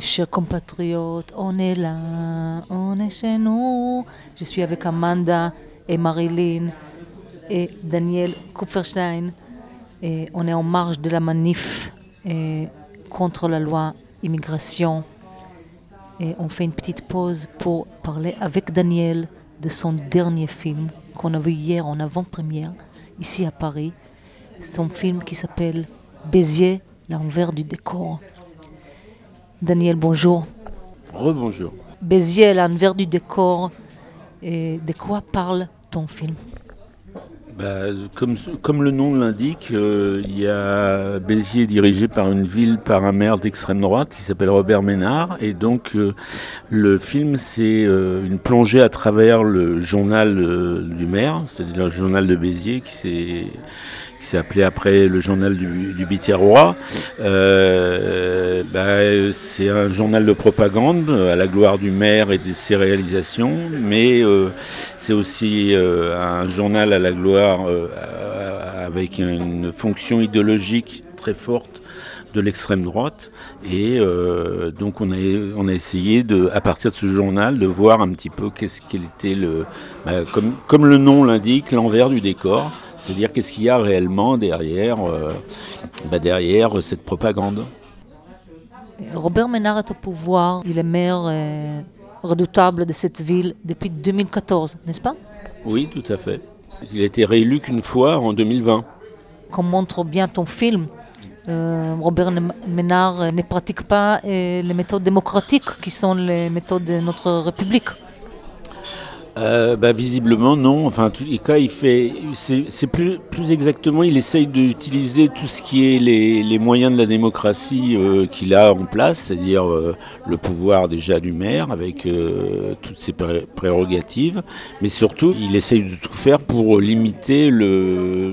chers compatriotes, on est là, on est chez nous. Je suis avec Amanda et Marilyn et Daniel Kupferstein et on est en marge de la manif contre la loi immigration. Et on fait une petite pause pour parler avec Daniel de son dernier film qu'on a vu hier en avant-première ici à Paris. Son film qui s'appelle Béziers, l'envers du décor. Daniel, bonjour. Rebonjour. Béziers, l'envers du décor. Et de quoi parle ton film? Bah, comme, comme, le nom l'indique, euh, il y a Béziers dirigé par une ville, par un maire d'extrême droite qui s'appelle Robert Ménard. Et donc euh, le film, c'est euh, une plongée à travers le journal du maire, c'est-à-dire le journal de Béziers qui s'est qui s'est appelé après le journal du, du Biterrois. Euh, bah, c'est un journal de propagande à la gloire du maire et de ses réalisations, mais euh, c'est aussi euh, un journal à la gloire avec une fonction idéologique très forte de l'extrême droite. Et donc on a, essayé, à partir de ce journal, de voir un petit peu qu'est-ce qu'il était le, bah, comme le nom l'indique, l'envers du décor. C'est-à-dire qu'est-ce qu'il y a réellement derrière, euh, bah, derrière cette propagande? Robert Ménard est au pouvoir, il est maire euh, redoutable de cette ville depuis 2014, n'est-ce pas? Oui, tout à fait. Il a été réélu qu'une fois en 2020. Comme montre bien ton film, euh, Robert Ménard ne pratique pas les méthodes démocratiques qui sont les méthodes de notre République. Euh, bah, visiblement non. Enfin, en tous les il fait, c'est plus, exactement, il essaye d'utiliser tout ce qui est les, moyens de la démocratie euh, qu'il a en place, c'est-à-dire euh, le pouvoir déjà du maire avec toutes ses prérogatives, mais surtout, il essaye de tout faire pour limiter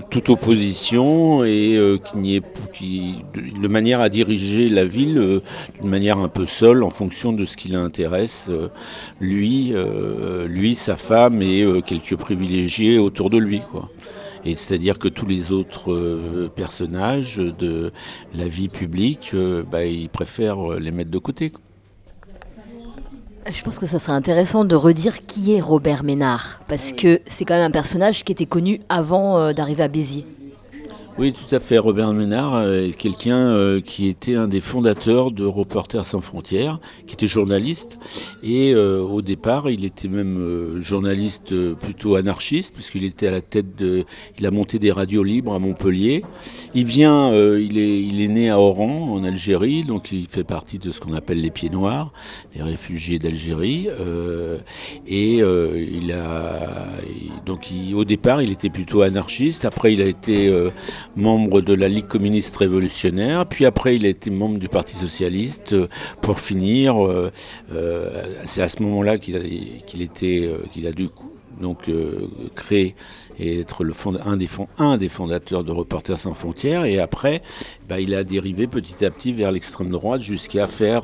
toute opposition et qu'il n'y ait, de, manière à diriger la ville d'une manière un peu seule en fonction de ce qui l'intéresse, lui, lui, sa femme et euh, quelques privilégiés autour de lui. Quoi. Et c'est-à-dire que tous les autres personnages de la vie publique, bah, ils préfèrent les mettre de côté. Je pense que ça serait intéressant de redire qui est Robert Ménard, parce que c'est quand même un personnage qui était connu avant d'arriver à Béziers. Oui, tout à fait. Robert Ménard euh, est quelqu'un euh, qui était un des fondateurs de Reporters sans frontières, qui était journaliste. Et euh, au départ, il était même journaliste plutôt anarchiste, puisqu'il était à la tête de. Il a monté des radios libres à Montpellier. Il vient, il, est, il est né à Oran, en Algérie, donc il fait partie de ce qu'on appelle les Pieds Noirs, les réfugiés d'Algérie. et il a. Donc au départ, il était plutôt anarchiste. Après, il a été membre de la Ligue communiste révolutionnaire, puis après il a été membre du Parti socialiste. Pour finir, euh, euh, c'est à ce moment-là qu'il a, était, euh, qu'il a dû donc créer et être le fond, un, des fondateurs de Reporters sans frontières. Et après, bah, il a dérivé petit à petit vers l'extrême droite jusqu'à faire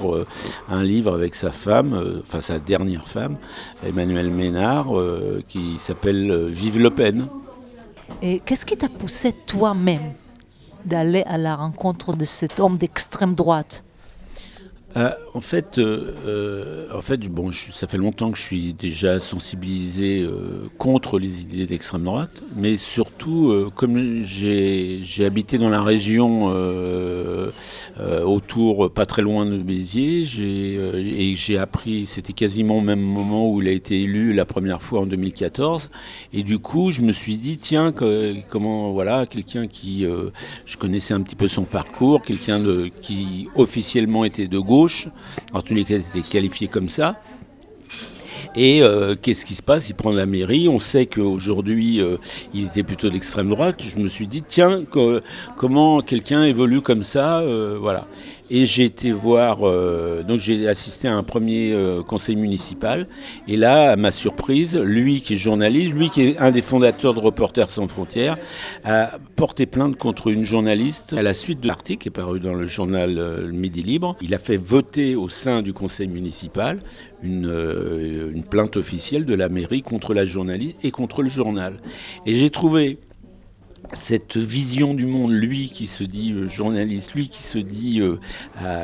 un livre avec sa femme, enfin sa dernière femme, Emmanuel Ménard, qui s'appelle Vive Le Pen. Et qu'est-ce qui t'a poussé toi-même d'aller à la rencontre de cet homme d'extrême droite? Euh, en fait, euh, euh, en fait bon, ça fait longtemps que je suis déjà sensibilisé contre les idées d'extrême droite, mais surtout, comme j'ai habité dans la région autour, pas très loin de Béziers, et j'ai appris, c'était quasiment au même moment où il a été élu la première fois en 2014, et du coup, je me suis dit, tiens, comment, voilà, quelqu'un qui, je connaissais un petit peu son parcours, quelqu'un qui officiellement était de gauche, en tous les cas, il était qualifié comme ça. Et euh, qu'est-ce qui se passe? Il prend la mairie. On sait qu'aujourd'hui, euh, il était plutôt d'extrême droite. Je me suis dit, tiens, comment quelqu'un évolue comme ça euh, Voilà. Et j'ai été voir, euh, donc j'ai assisté à un premier euh, conseil municipal. Et là, à ma surprise, lui qui est journaliste, lui qui est un des fondateurs de Reporters sans frontières, a porté plainte contre une journaliste à la suite de l'article qui est paru dans le journal euh, Midi Libre. Il a fait voter au sein du conseil municipal une, une plainte officielle de la mairie contre la journaliste et contre le journal. Et j'ai trouvé cette vision du monde, lui qui se dit euh, journaliste, lui qui se dit euh,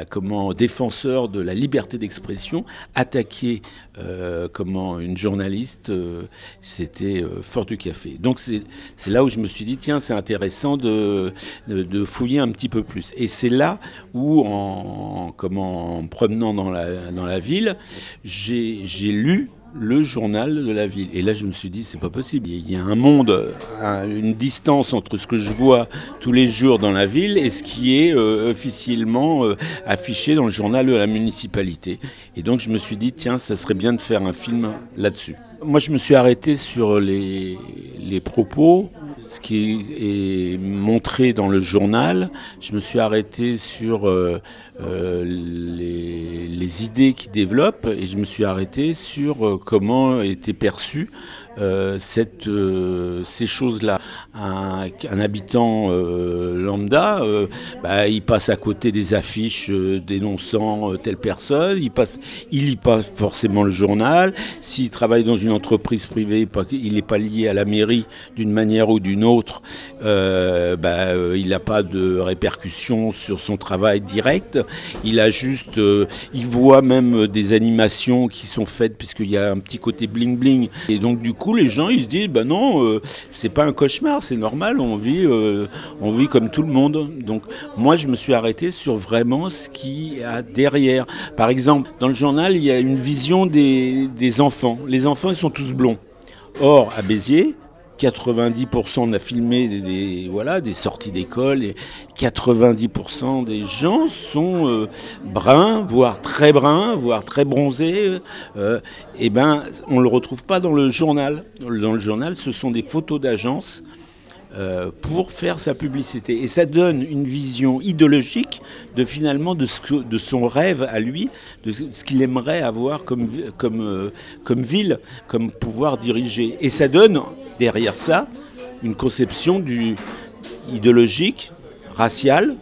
comment défenseur de la liberté d'expression, attaquer euh, comment une journaliste, c'était fort du café. Donc c'est là où je me suis dit tiens c'est intéressant de, fouiller un petit peu plus. Et c'est là où en, comment, en promenant dans la ville, j'ai lu le journal de la ville. Et là, je me suis dit, c'est pas possible. Il y a un monde, une distance entre ce que je vois tous les jours dans la ville et ce qui est euh, officiellement euh, affiché dans le journal de la municipalité. Et donc, je me suis dit, tiens, ça serait bien de faire un film là-dessus. Moi, je me suis arrêté sur les propos ce qui est montré dans le journal. Je me suis arrêté sur euh, euh, les, idées qui développent et je me suis arrêté sur euh, comment étaient perçues cette, ces choses-là. Un, habitant lambda, bah, il passe à côté des affiches dénonçant telle personne, il passe, il lit pas forcément le journal. S'il travaille dans une entreprise privée, il n'est pas lié à la mairie d'une manière ou d'une autre, euh, bah, euh, il n'a pas de répercussions sur son travail direct. Il a juste, euh, il voit même des animations qui sont faites puisqu'il y a un petit côté bling bling. Et donc du coup, les gens ils se disent, bah non, c'est pas un cauchemar, c'est normal, on vit, on vit comme tout le monde. Donc moi, je me suis arrêté sur vraiment ce qui a derrière. Par exemple, dans le journal, il y a une vision des, des enfants. Les enfants, ils sont tous blonds. Or, à Béziers, 90% on a filmé des, voilà, des sorties d'école et 90% des gens sont euh, bruns, voire très bruns, voire très bronzés. Euh, et ben, on ne le retrouve pas dans le journal. Dans le journal, ce sont des photos d'agence euh, pour faire sa publicité. Et ça donne une vision idéologique de finalement de, son rêve à lui, de ce qu'il aimerait avoir euh, comme ville, comme pouvoir diriger. Et ça donne derrière ça une conception du, idéologique, raciale,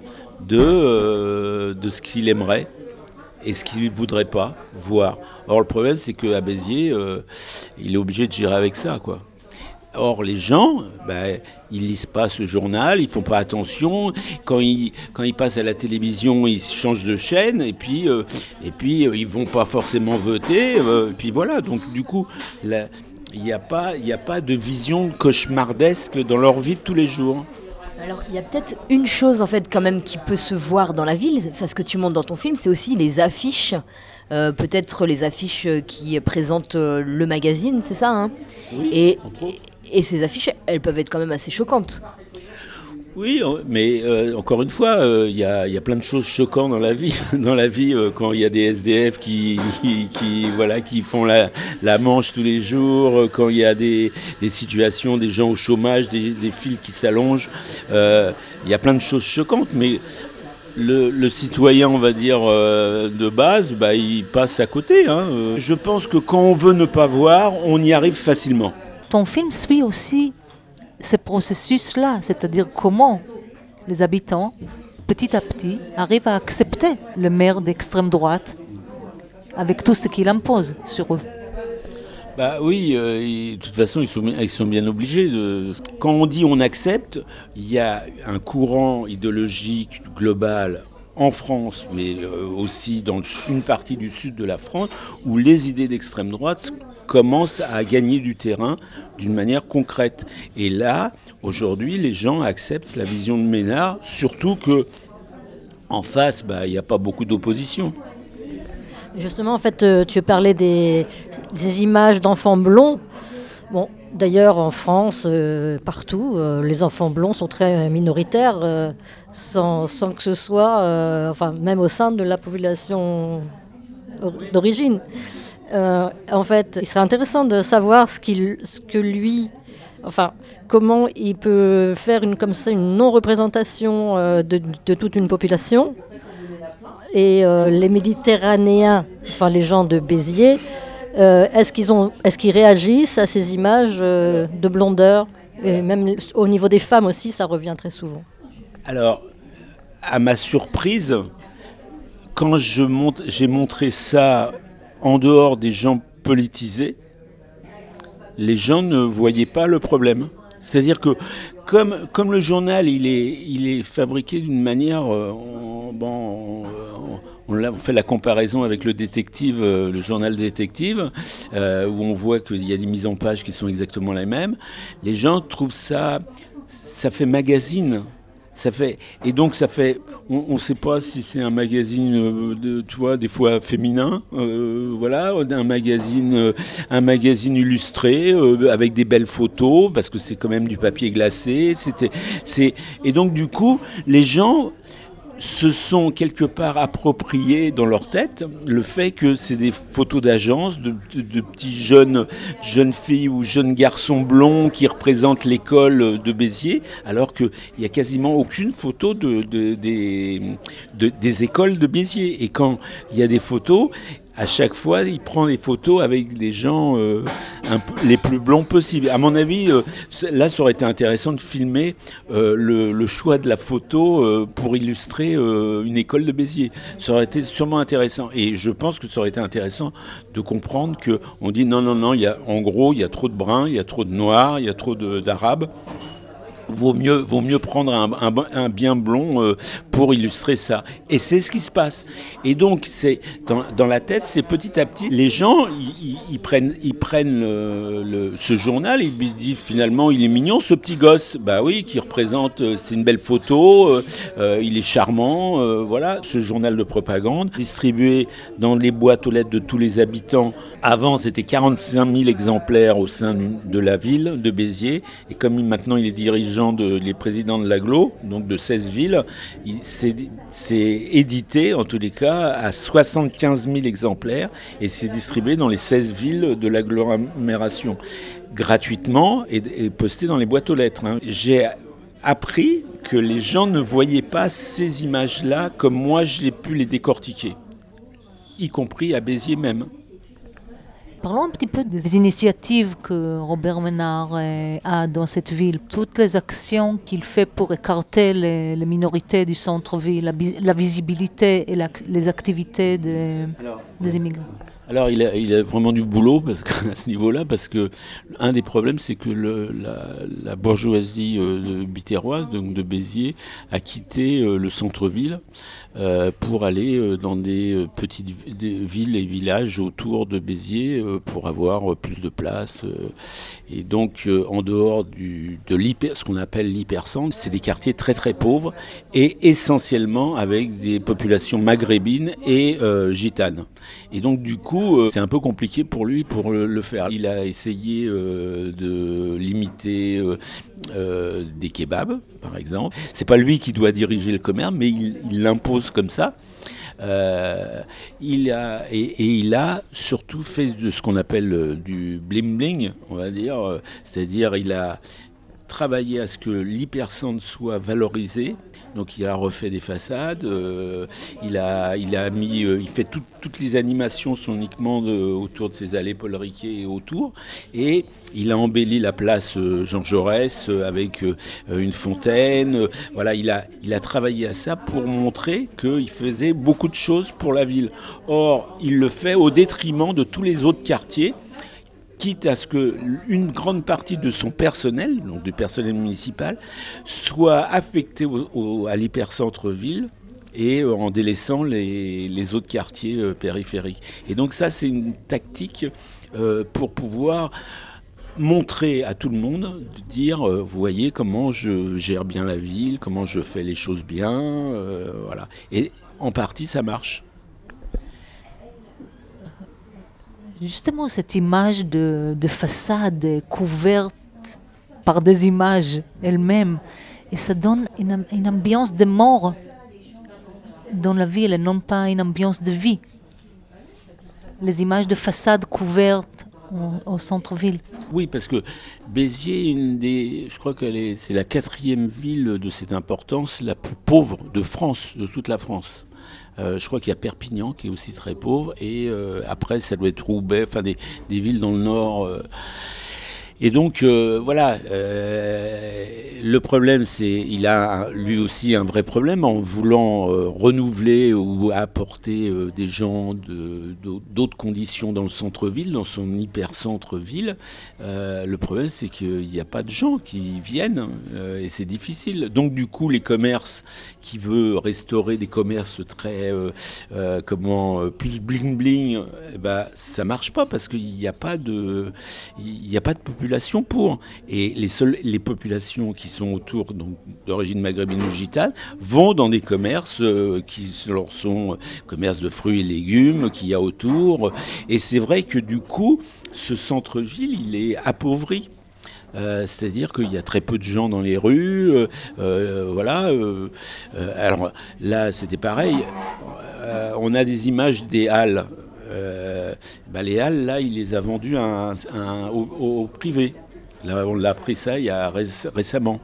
de, euh, de ce qu'il aimerait et ce qu'il ne voudrait pas voir. Or le problème c'est qu'à Béziers, il est obligé de gérer avec ça. quoi. Or, les gens, ben, ils lisent pas ce journal, ils font pas attention. Quand ils, quand ils passent à la télévision, ils changent de chaîne et puis, euh, et puis euh, ils vont pas forcément voter. Euh, et puis voilà, donc du coup, il n'y a, pas, a pas de vision cauchemardesque dans leur vie de tous les jours. Alors, il y a peut-être une chose en fait quand même qui peut se voir dans la ville, enfin, ce que tu montres dans ton film, c'est aussi les affiches, peut-être les affiches qui présentent le magazine, c'est ça hein? Oui, et, et ces affiches, elles peuvent être quand même assez choquantes. Oui, mais euh, encore une fois, euh, il y, a, plein de choses choquantes dans la vie. Dans la vie, euh, quand il y a des SDF qui, qui, voilà, qui font la, manche tous les jours, quand il y a des, situations, des gens au chômage, des, fils qui s'allongent, il y a plein de choses choquantes. Mais le, citoyen, on va dire, de base, bah, il passe à côté. Hein. Je pense que quand on veut ne pas voir, on y arrive facilement ton film suit aussi ce processus-là, c'est-à-dire comment les habitants, petit à petit, arrivent à accepter le maire d'extrême droite avec tout ce qu'il impose sur eux. Bah oui, euh, de toute façon, ils sont, bien obligés. Quand on dit on accepte, il y a un courant idéologique global en France, mais euh, aussi dans une partie du sud de la France, où les idées d'extrême droite commence à gagner du terrain d'une manière concrète. Et là, aujourd'hui, les gens acceptent la vision de Ménard, surtout que en face, bah, il n'y a pas beaucoup d'opposition. Justement, en fait, euh, tu parlais des, des images d'enfants blonds. Bon, d'ailleurs, en France, euh, partout, euh, les enfants blonds sont très minoritaires, sans, que ce soit, même au sein de la population d'origine. Euh, en fait, il serait intéressant de savoir ce, ce que lui, enfin, comment il peut faire une, comme ça une non-représentation euh, de, toute une population. Et euh, les Méditerranéens, enfin les gens de Béziers, est-ce qu'ils est-ce réagissent à ces images de blondeur Et même au niveau des femmes aussi, ça revient très souvent. Alors, à ma surprise, quand j'ai montré ça en dehors des gens politisés, les gens ne voyaient pas le problème. C'est-à-dire que comme, le journal, il est, fabriqué d'une manière... Euh, bon, on, fait la comparaison avec le détective, euh, le journal détective, euh, où on voit qu'il y a des mises en page qui sont exactement les mêmes. Les gens trouvent ça, ça fait magazine. Ça fait et donc ça fait. On ne sait pas si c'est un magazine, euh, tu vois, des fois féminin, euh, voilà, un magazine, euh, un magazine illustré avec des belles photos parce que c'est quand même du papier glacé. C'était, c'est et donc du coup les gens se sont quelque part appropriés dans leur tête le fait que c'est des photos d'agence de, petits jeunes, filles ou jeunes garçons blonds qui représentent l'école de Béziers, alors qu'il n'y a quasiment aucune photo de, des écoles de Béziers. Et quand il y a des photos, à chaque fois, il prend des photos avec des gens euh, les plus blonds possibles. À mon avis, euh, là, ça aurait été intéressant de filmer euh, le, choix de la photo pour illustrer une école de Béziers. Ça aurait été sûrement intéressant. Et je pense que ça aurait été intéressant de comprendre que on dit non, non, non, il y a, en gros, il y a trop de bruns, il y a trop de noirs, il y a trop d'arabes vaut mieux, vaut mieux prendre un, bien blond euh, pour illustrer ça. Et c'est ce qui se passe. Et donc, c'est dans, la tête, c'est petit à petit, les gens, ils prennent, ils prennent ce journal, ils disent finalement, il est mignon ce petit gosse. Bah oui, qui représente, euh, c'est une belle photo, euh, il est charmant, voilà. Ce journal de propagande, distribué dans les boîtes aux lettres de tous les habitants. Avant, c'était 45 000 exemplaires au sein de la ville de Béziers. Et comme maintenant il est dirigeant de, les présidents de l'aglo, donc de 16 villes, c'est édité en tous les cas à 75 000 exemplaires et c'est distribué dans les 16 villes de l'agglomération gratuitement et, posté dans les boîtes aux lettres. Hein. J'ai appris que les gens ne voyaient pas ces images-là comme moi j'ai pu les décortiquer, y compris à Béziers même. Parlons un petit peu des initiatives que Robert Ménard euh, a dans cette ville, toutes les actions qu'il fait pour écarter les, minorités du centre-ville, la, visibilité et les activités des immigrés. Alors il a, il a, vraiment du boulot parce que, à ce niveau-là, parce que un des problèmes, c'est que le, la, la, bourgeoisie euh, bitéroise, donc de Béziers, a quitté euh, le centre-ville pour aller euh, dans des euh, petites villes et villages autour de Béziers pour avoir plus de place. et donc en dehors de l'hyper, ce qu'on appelle l'hypercentre, c'est des quartiers très très pauvres et essentiellement avec des populations maghrébines et gitanes. Et donc du coup, c'est un peu compliqué pour lui pour le, faire. Il a essayé de limiter euh, des kebabs, par exemple. C'est pas lui qui doit diriger le commerce, mais il comme ça. Euh, il a, et, il a surtout fait de ce qu'on appelle euh, du bling bling, on va dire, c'est-à-dire il a travaillé à ce que l'hypercentre soit valorisé donc il a refait des façades, euh, il, a, mis, euh, il fait toutes les animations sont uniquement autour de ces allées Paul Riquet et autour, et il a embelli la place euh, Jean Jaurès avec une fontaine. voilà, il a travaillé à ça pour montrer qu'il faisait beaucoup de choses pour la ville. Or, il le fait au détriment de tous les autres quartiers quitte à ce qu'une grande partie de son personnel, donc du personnel municipal, soit affecté à l'hypercentre-ville et euh, en délaissant les, autres quartiers euh, périphériques. Et donc ça, c'est une tactique euh, pour pouvoir montrer à tout le monde, de dire, vous voyez comment je gère bien la ville, comment je fais les choses bien, voilà. Et en partie, ça marche. Justement, cette image de, façade couverte par des images elles-mêmes, et ça donne une, ambiance de mort dans la ville et non pas une ambiance de vie. Les images de façade couvertes au, centre-ville. Oui, parce que Béziers, une je crois que c'est la quatrième ville de cette importance, la plus pauvre de France, de toute la France. Euh, je crois qu'il y a Perpignan qui est aussi très pauvre. Et euh, après, ça doit être Roubaix, enfin des, villes dans le nord. Euh, et donc euh, voilà, euh, le problème c'est il a lui aussi un vrai problème en voulant euh, renouveler ou apporter des gens d'autres conditions dans le centre-ville, dans son hyper-centre-ville. le problème c'est qu'il n'y a pas de gens qui viennent et c'est difficile. Donc du coup les commerces qui veut restaurer des commerces très comment plus bling bling, eh ben ça marche pas parce qu'il n'y a pas de il n'y a pas de population pour. Et les, seules, les populations qui sont autour, d'origine maghrébine ou gitane, vont dans des commerces euh, qui sont commerces de fruits et légumes qu'il y a autour. Et c'est vrai que du coup, ce centre-ville, il est appauvri. Euh, c'est-à-dire qu'il y a très peu de gens dans les rues. Euh, voilà. alors là, c'était pareil. on a des images des halles euh, les halles, là, il les a vendues au, privé. On l'a appris ça il y a récemment.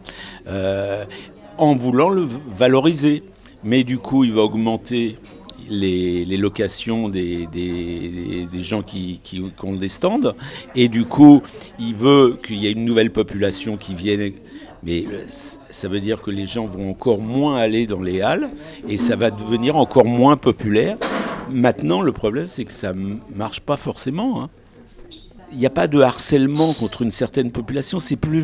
Euh, en voulant le valoriser. Mais du coup, il va augmenter les, locations des, gens qui, ont des stands. Et du coup, il veut qu'il y ait une nouvelle population qui vienne. Mais euh, ça veut dire que les gens vont encore moins aller dans les halles et ça va devenir encore moins populaire. Maintenant, le problème, c'est que ça ne marche pas forcément. Hein. Il n'y a pas de harcèlement contre une certaine population, c'est plus,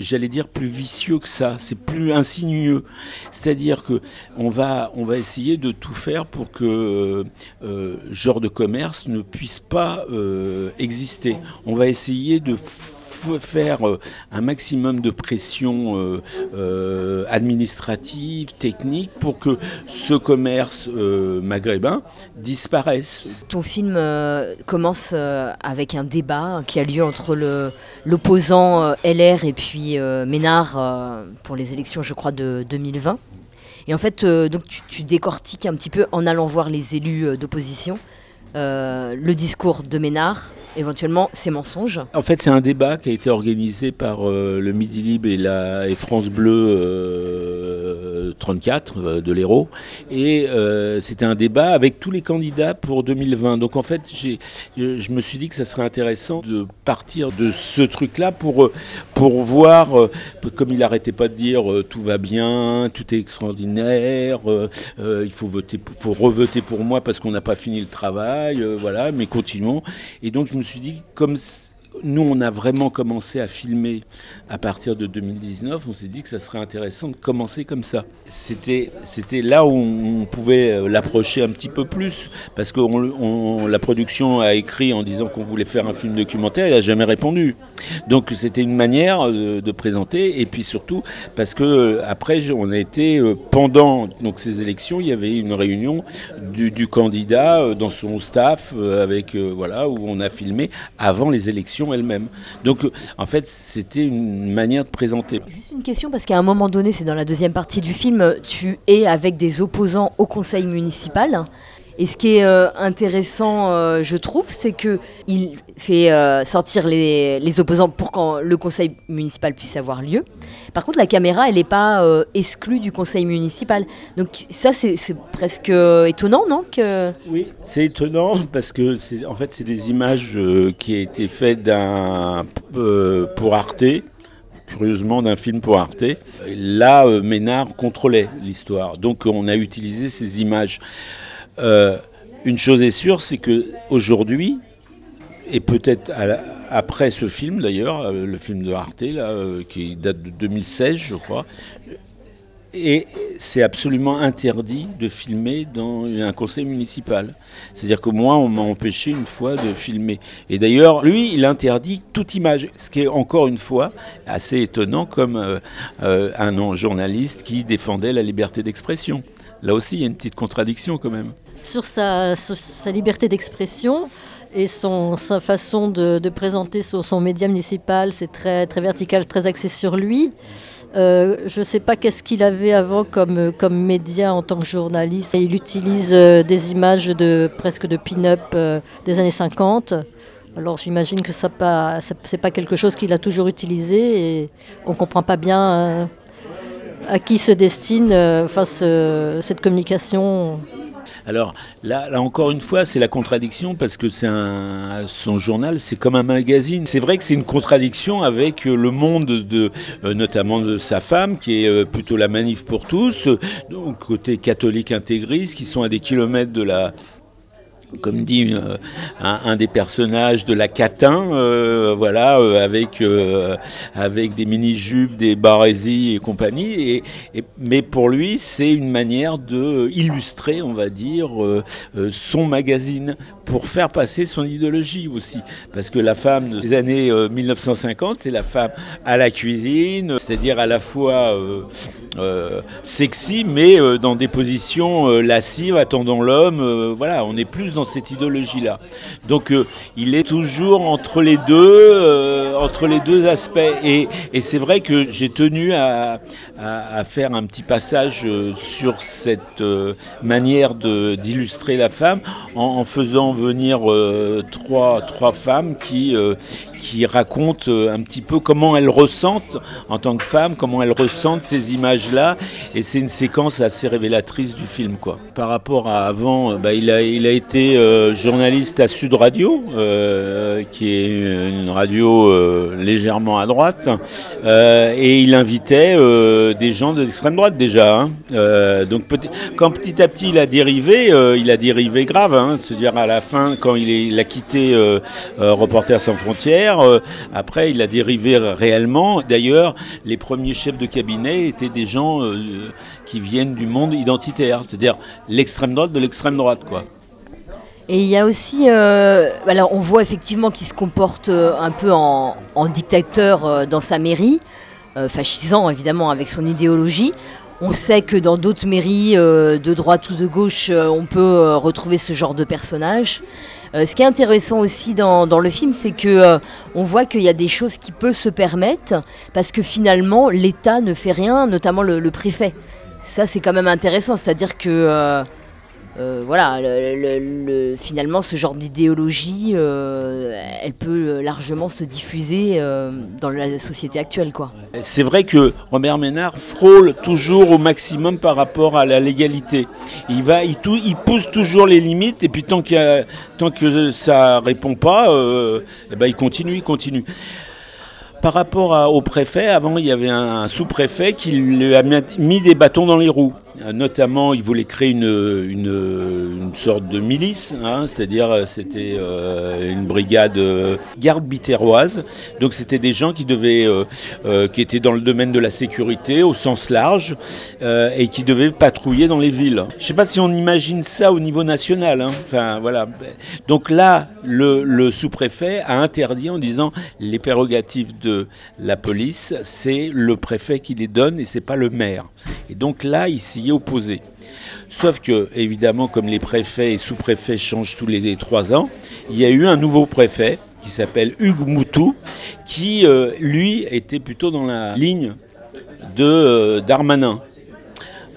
j'allais dire, plus vicieux que ça, c'est plus insinueux. C'est-à-dire que on va, on va essayer de tout faire pour que euh, genre de commerce ne puisse pas euh, exister. On va essayer de faire euh, un maximum de pression euh, euh, administrative, technique, pour que ce commerce maghrébin disparaisse. Ton film commence avec un débat qui a lieu entre l'opposant LR et puis Ménard pour les élections, je crois, de 2020. Et en fait, donc tu, tu, décortiques un petit peu en allant voir les élus d'opposition euh, le discours de Ménard, éventuellement ses mensonges. En fait, c'est un débat qui a été organisé par euh, le Midi Libre et, la, France Bleu euh, 34 de l'Hérault. Et c'était un débat avec tous les candidats pour 2020. Donc en fait, je me suis dit que ça serait intéressant de partir de ce truc-là pour, pour voir, comme il n'arrêtait pas de dire tout va bien, tout est extraordinaire, il faut voter, faut revoter pour moi parce qu'on n'a pas fini le travail, voilà, mais continuons. Et donc je me suis dit, comme nous, on a vraiment commencé à filmer à partir de 2019. On s'est dit que ça serait intéressant de commencer comme ça. C'était, là où on pouvait euh, l'approcher un petit peu plus, parce que la production a écrit en disant qu'on voulait faire un film documentaire, elle n'a jamais répondu. Donc c'était une manière de, présenter, et puis surtout parce que euh, après, on a été euh, pendant donc ces élections, il y avait une réunion du, du candidat dans son staff avec voilà où on a filmé avant les élections elle-même. Donc, en fait, c'était une manière de présenter. Juste une question, parce qu'à un moment donné, c'est dans la deuxième partie du film, tu es avec des opposants au conseil municipal. Et ce qui est euh, intéressant, euh, je trouve, c'est que il fait euh, sortir les, opposants pour que le conseil municipal puisse avoir lieu. Par contre, la caméra, elle n'est pas exclue du conseil municipal. Donc ça, c'est presque étonnant, non que... Oui, c'est étonnant parce que c'est en fait c'est des images qui ont été faites d'un pour Arte curieusement d'un film pour Arte. Là, Ménard contrôlait l'histoire. Donc on a utilisé ces images. Euh, une chose est sûre, c'est que aujourd'hui, et peut-être après ce film d'ailleurs, euh, le film de Arte, euh, qui date de 2016, je crois, et c'est absolument interdit de filmer dans un conseil municipal. C'est-à-dire que moi, on m'a empêché une fois de filmer. Et d'ailleurs, lui, il interdit toute image, ce qui est encore une fois assez étonnant comme un journaliste qui défendait la liberté d'expression. Là aussi, il y a une petite contradiction quand même sur sa, liberté d'expression et son, sa façon de, présenter son, média municipal, c'est très vertical, très axé sur lui. Euh, je ne sais pas qu'est-ce qu'il avait avant comme, comme média en tant que journaliste. il utilise euh, des images de, presque de pin-up euh, des années 50. Alors j'imagine que ce n'est pas quelque chose qu'il a toujours utilisé et on ne comprend pas bien à qui se destine face cette communication. Alors là, encore une fois, c'est la contradiction parce que c'est son journal, c'est comme un magazine. C'est vrai que c'est une contradiction avec le monde de, euh, notamment de sa femme, qui est euh, plutôt la manif pour tous, côté catholique intégriste, qui sont à des kilomètres de la comme dit euh, un, des personnages de la Catin, euh, voilà, euh, avec, des mini-jupes, des barésies et compagnie. Mais pour lui, c'est une manière de illustrer, on va dire, son magazine pour faire passer son idéologie aussi. Parce que la femme des années 1950, c'est la femme à la cuisine, c'est-à-dire à la fois sexy, mais dans des positions lascives, attendant l'homme. voilà, on est plus dans cette idéologie-là. Donc euh, il est toujours entre les deux, euh, entre les deux aspects. Et, c'est vrai que j'ai tenu à, faire un petit passage euh, sur cette manière d'illustrer la femme en, faisant venir trois, trois femmes qui, qui racontent un petit peu comment elles ressentent en tant que femme, comment elles ressentent ces images-là. Et c'est une séquence assez révélatrice du film. Quoi. Par rapport à avant, bah, il, a, été euh, journaliste à Sud Radio, euh, qui est une radio euh, légèrement à droite, et il invitait des gens de l'extrême droite déjà. Hein. donc quand petit à petit il a dérivé, il a dérivé grave, hein, se dire à la fin quand il, il a quitté Reporters sans frontières, après il a dérivé réellement. D'ailleurs, les premiers chefs de cabinet étaient des gens qui viennent du monde identitaire, c'est-à-dire l'extrême droite de l'extrême droite, quoi. Et il y a aussi, euh, alors on voit effectivement qu'il se comporte euh, un peu en, dictateur euh, dans sa mairie, fascisant évidemment avec son idéologie. On sait que dans d'autres mairies de droite ou de gauche, on peut retrouver ce genre de personnage. Ce qui est intéressant aussi dans, le film, c'est que on voit qu'il y a des choses qui peuvent se permettre parce que finalement l'État ne fait rien, notamment le, le préfet. Ça, c'est quand même intéressant, c'est-à-dire que euh, voilà, finalement, ce genre d'idéologie, euh, elle peut largement se diffuser euh, dans la société actuelle. quoi. C'est vrai que Robert Ménard frôle toujours au maximum par rapport à la légalité. Il, va, il, pousse toujours les limites, et puis tant, tant que ça répond pas, eh ben, il continue, il continue. Par rapport au préfet, avant il y avait un sous-préfet qui lui a mis des bâtons dans les roues. Euh, notamment, il voulait créer une, une, sorte de milice, hein, c'est-à-dire euh, c'était euh, une brigade garde bitéroise. Donc c'était des gens qui devaient, qui étaient dans le domaine de la sécurité au sens large et qui devaient patrouiller dans les villes. Je ne sais pas si on imagine ça au niveau national. Hein. Enfin voilà. Donc là, le, sous-préfet a interdit en disant les prérogatives de la police, c'est le préfet qui les donne et c'est pas le maire. Et donc là, ici opposé. Sauf que, évidemment, comme les préfets et sous-préfets changent tous les trois ans, il y a eu un nouveau préfet qui s'appelle Hugues Moutou, qui, euh, lui, était plutôt dans la ligne de euh, Darmanin.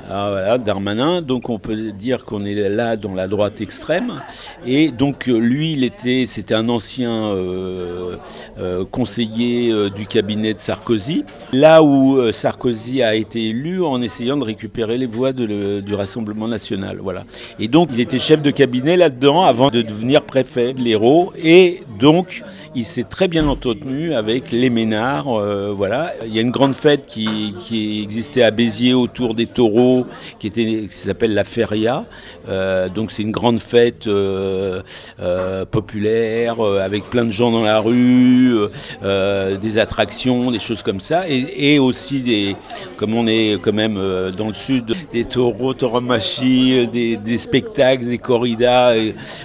Ah, Darmanin, donc on peut dire qu'on est là dans la droite extrême. Et donc euh, lui, il était, c'était un ancien euh, euh, conseiller du cabinet de Sarkozy. Là où Sarkozy a été élu en essayant de récupérer les voix du Rassemblement national. Voilà. Et donc il était chef de cabinet là-dedans avant de devenir préfet de l'Hérault. Et donc il s'est très bien entretenu avec les Ménards. voilà. Il y a une grande fête qui existait à Béziers autour des taureaux qui, s'appelle la Feria. Euh, donc c'est une grande fête euh, euh, populaire avec plein de gens dans la rue, des attractions, des choses comme ça, et, aussi des, comme on est quand même dans le sud, des taureaux, tauromachie, des, des spectacles, des corridas,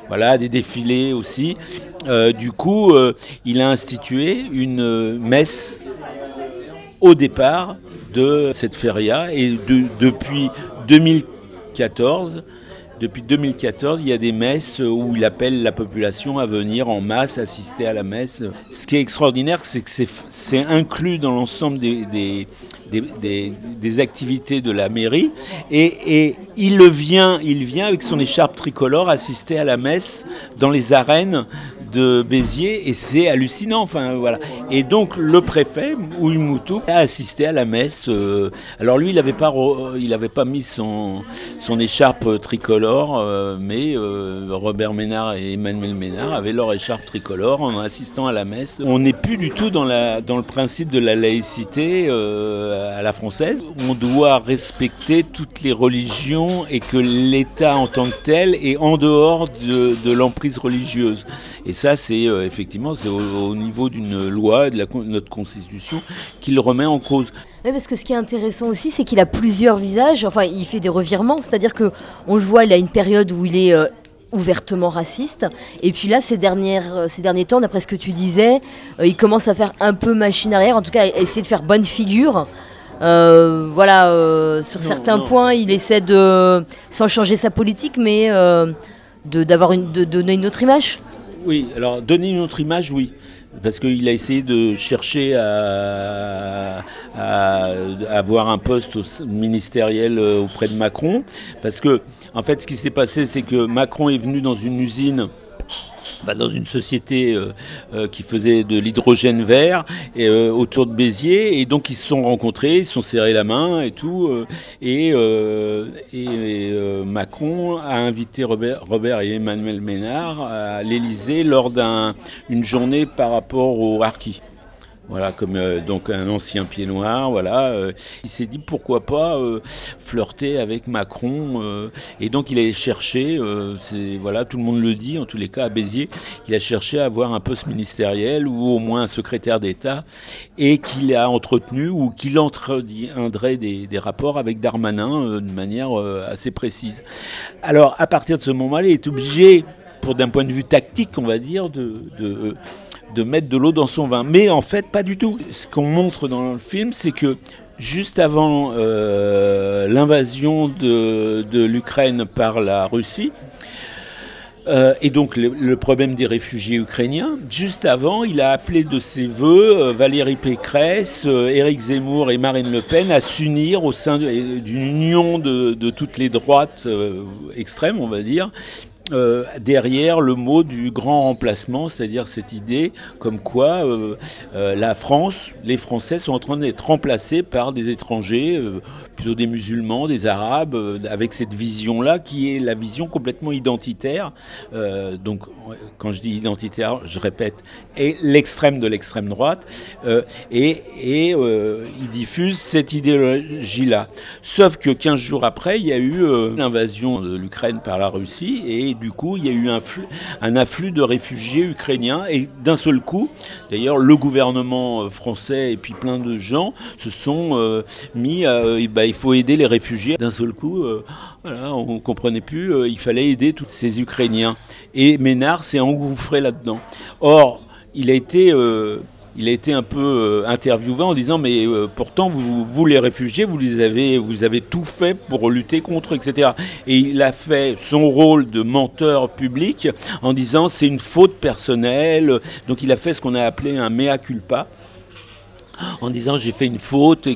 voilà, des défilés aussi. du coup, il a institué une messe au départ de cette feria et depuis 2014, depuis 2014, il y a des messes où il appelle la population à venir en masse assister à la messe. Ce qui est extraordinaire, c'est que c'est inclus dans l'ensemble des, des, activités de la mairie. Et, il, le vient, il vient avec son écharpe tricolore assister à la messe dans les arènes de Béziers et c'est hallucinant. Enfin, voilà. Et donc le préfet, Ouimoutou, a assisté à la messe. Euh, alors lui, il n'avait pas, il avait pas mis son, son écharpe tricolore, euh, mais euh, Robert Ménard et Emmanuel Ménard avaient leur écharpe tricolore en assistant à la messe. On n'est plus du tout dans, la, dans le principe de la laïcité à la française. On doit respecter toutes les religions et que l'État en tant que tel est en dehors de, de l'emprise religieuse. Et ça, c'est euh, effectivement c'est au, niveau d'une loi, de, la, notre constitution, qu'il remet en cause. Oui, parce que ce qui est intéressant aussi, c'est qu'il a plusieurs visages. Enfin, il fait des revirements, c'est-à-dire que on le voit, il a une période où il est euh, ouvertement raciste. Et puis là, ces, dernières, euh, ces derniers temps, d'après ce que tu disais, il commence à faire un peu machine arrière, en tout cas, à essayer de faire bonne figure. voilà, sur certains points, il essaie de, sans changer sa politique, mais de, d'avoir une, de donner une autre image. Oui, alors donner une autre image, oui. Parce qu'il a essayé de chercher à, avoir un poste ministériel euh, auprès de Macron. Parce que, en fait, ce qui s'est passé, c'est que Macron est venu dans une usine dans une société euh, euh, qui faisait de l'hydrogène vert et, euh, autour de Béziers et donc ils se sont rencontrés, ils se sont serrés la main et tout et, et Macron a invité Robert, Robert, et Emmanuel Ménard à l'Élysée lors d'une journée par rapport au harkis. Voilà, comme euh, donc un ancien pied noir, voilà. Euh, il s'est dit pourquoi pas euh, flirter avec Macron, et donc il a cherché, voilà, tout le monde le dit, en tous les cas à Béziers, il a cherché à avoir un poste ministériel ou au moins un secrétaire d'État, et qu'il a entretenu ou qu'il entretiendrait des, des, rapports avec Darmanin de manière assez précise. Alors à partir de ce moment-là, il est obligé, pour d'un point de vue tactique, on va dire, de, de de mettre de l'eau dans son vin. Mais en fait, pas du tout. Ce qu'on montre dans le film, c'est que juste avant euh, l'invasion de, l'Ukraine par la Russie, Euh, et donc le, problème des réfugiés ukrainiens. Juste avant, il a appelé de ses voeux euh, Valérie Pécresse, euh, Éric Zemmour et Marine Le Pen à s'unir au sein d'une union de, de, toutes les droites extrêmes, on va dire, euh, derrière le mot du grand remplacement, c'est-à-dire cette idée comme quoi euh, euh, la France, les Français sont en train d'être remplacés par des étrangers, plutôt des musulmans, des arabes, avec cette vision-là qui est la vision complètement identitaire. donc quand je dis identitaire, je répète, est l'extrême de l'extrême droite, et, et il diffuse cette idéologie-là. Sauf que 15 jours après, il y a eu l'invasion de l'Ukraine par la Russie, et du coup, il y a eu un, afflux de réfugiés ukrainiens. Et d'un seul coup, d'ailleurs, le gouvernement euh, français et puis plein de gens se sont euh, mis à. Bah, il faut aider les réfugiés. D'un seul coup, euh, on ne comprenait plus, il fallait aider tous ces Ukrainiens. Et Ménard s'est engouffré là-dedans. Or, il a été il a été un peu euh, interviewé en disant mais euh, pourtant vous, vous, les réfugiés vous les avez vous avez tout fait pour lutter contre etc et il a fait son rôle de menteur public en disant c'est une faute personnelle. Donc il a fait ce qu'on a appelé un mea culpa en disant j'ai fait une faute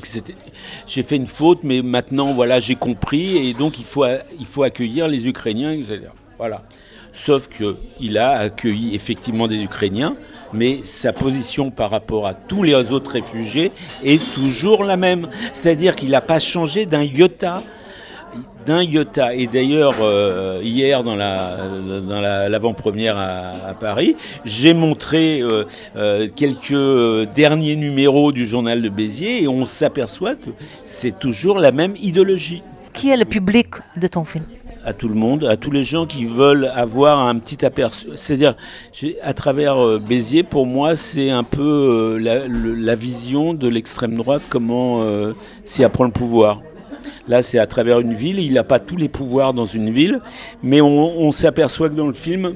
j'ai fait une faute mais maintenant voilà j'ai compris et donc il faut il faut accueillir les Ukrainiens etc voilà. Sauf que il a accueilli effectivement des Ukrainiens mais sa position par rapport à tous les autres réfugiés est toujours la même. C'est-à-dire qu'il n'a pas changé d'un iota d'un iota. Et d'ailleurs, euh, hier, dans l'avant-première la, à, Paris, j'ai montré euh, euh, quelques derniers numéros du journal de Béziers et on s'aperçoit que c'est toujours la même idéologie. Qui est le public de ton film? À tout le monde, à tous les gens qui veulent avoir un petit aperçu. C'est-à-dire, à travers euh, Béziers, pour moi, c'est un peu euh, la, vision de l'extrême droite, comment euh, s'y apprend le pouvoir. Là, c'est à travers une ville, il n'a pas tous les pouvoirs dans une ville, mais on s'aperçoit que dans le film,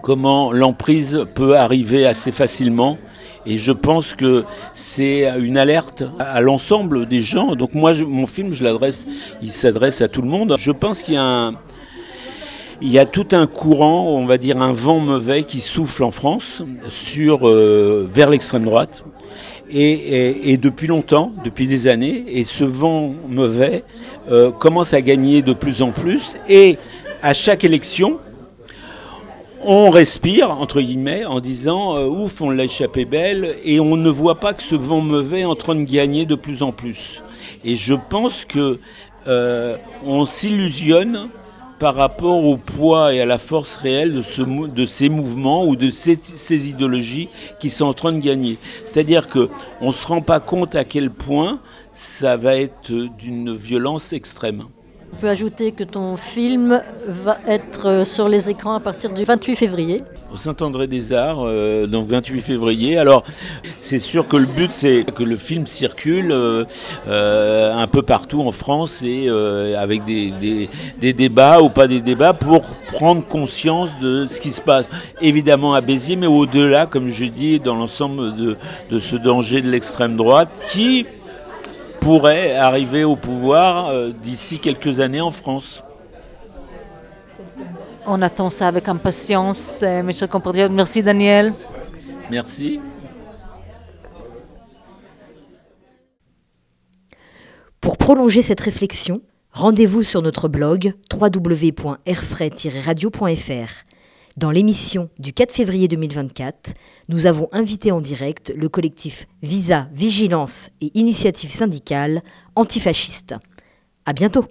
comment l'emprise peut arriver assez facilement et je pense que c'est une alerte à l'ensemble des gens. Donc moi, mon film, je l'adresse, il s'adresse à tout le monde. Je pense qu'il y a il y a tout un courant, on va dire un vent mauvais qui souffle en France sur, euh, vers l'extrême droite. Et, depuis longtemps, depuis des années, et ce vent mauvais euh, commence à gagner de plus en plus. Et à chaque élection, on respire, entre guillemets, en disant euh, ouf, on l'a échappé belle, et on ne voit pas que ce vent mauvais est en train de gagner de plus en plus. Et je pense que euh, on s'illusionne par rapport au poids et à la force réelle de, ce, de ces mouvements ou de ces, ces, idéologies qui sont en train de gagner. C'est-à-dire qu'on ne se rend pas compte à quel point ça va être d'une violence extrême. On peut ajouter que ton film va être euh, sur les écrans à partir du 28 février. Au Saint-André-des-Arts, euh, donc 28 février. Alors, c'est sûr que le but, c'est que le film circule euh, un peu partout en France et avec des, débats ou pas des débats pour prendre conscience de ce qui se passe. Évidemment à Béziers, mais au-delà, comme je dis, dans l'ensemble de, de ce danger de l'extrême droite qui pourrait arriver au pouvoir euh, d'ici quelques années en France. On attend ça avec impatience, euh, mes chers compatriotes. Merci Daniel. Merci. Pour prolonger cette réflexion, rendez-vous sur notre blog www.airfray-radio.fr. Dans l'émission du 4 février 2024, nous avons invité en direct le collectif Visa, Vigilance et Initiative syndicale antifasciste. À bientôt!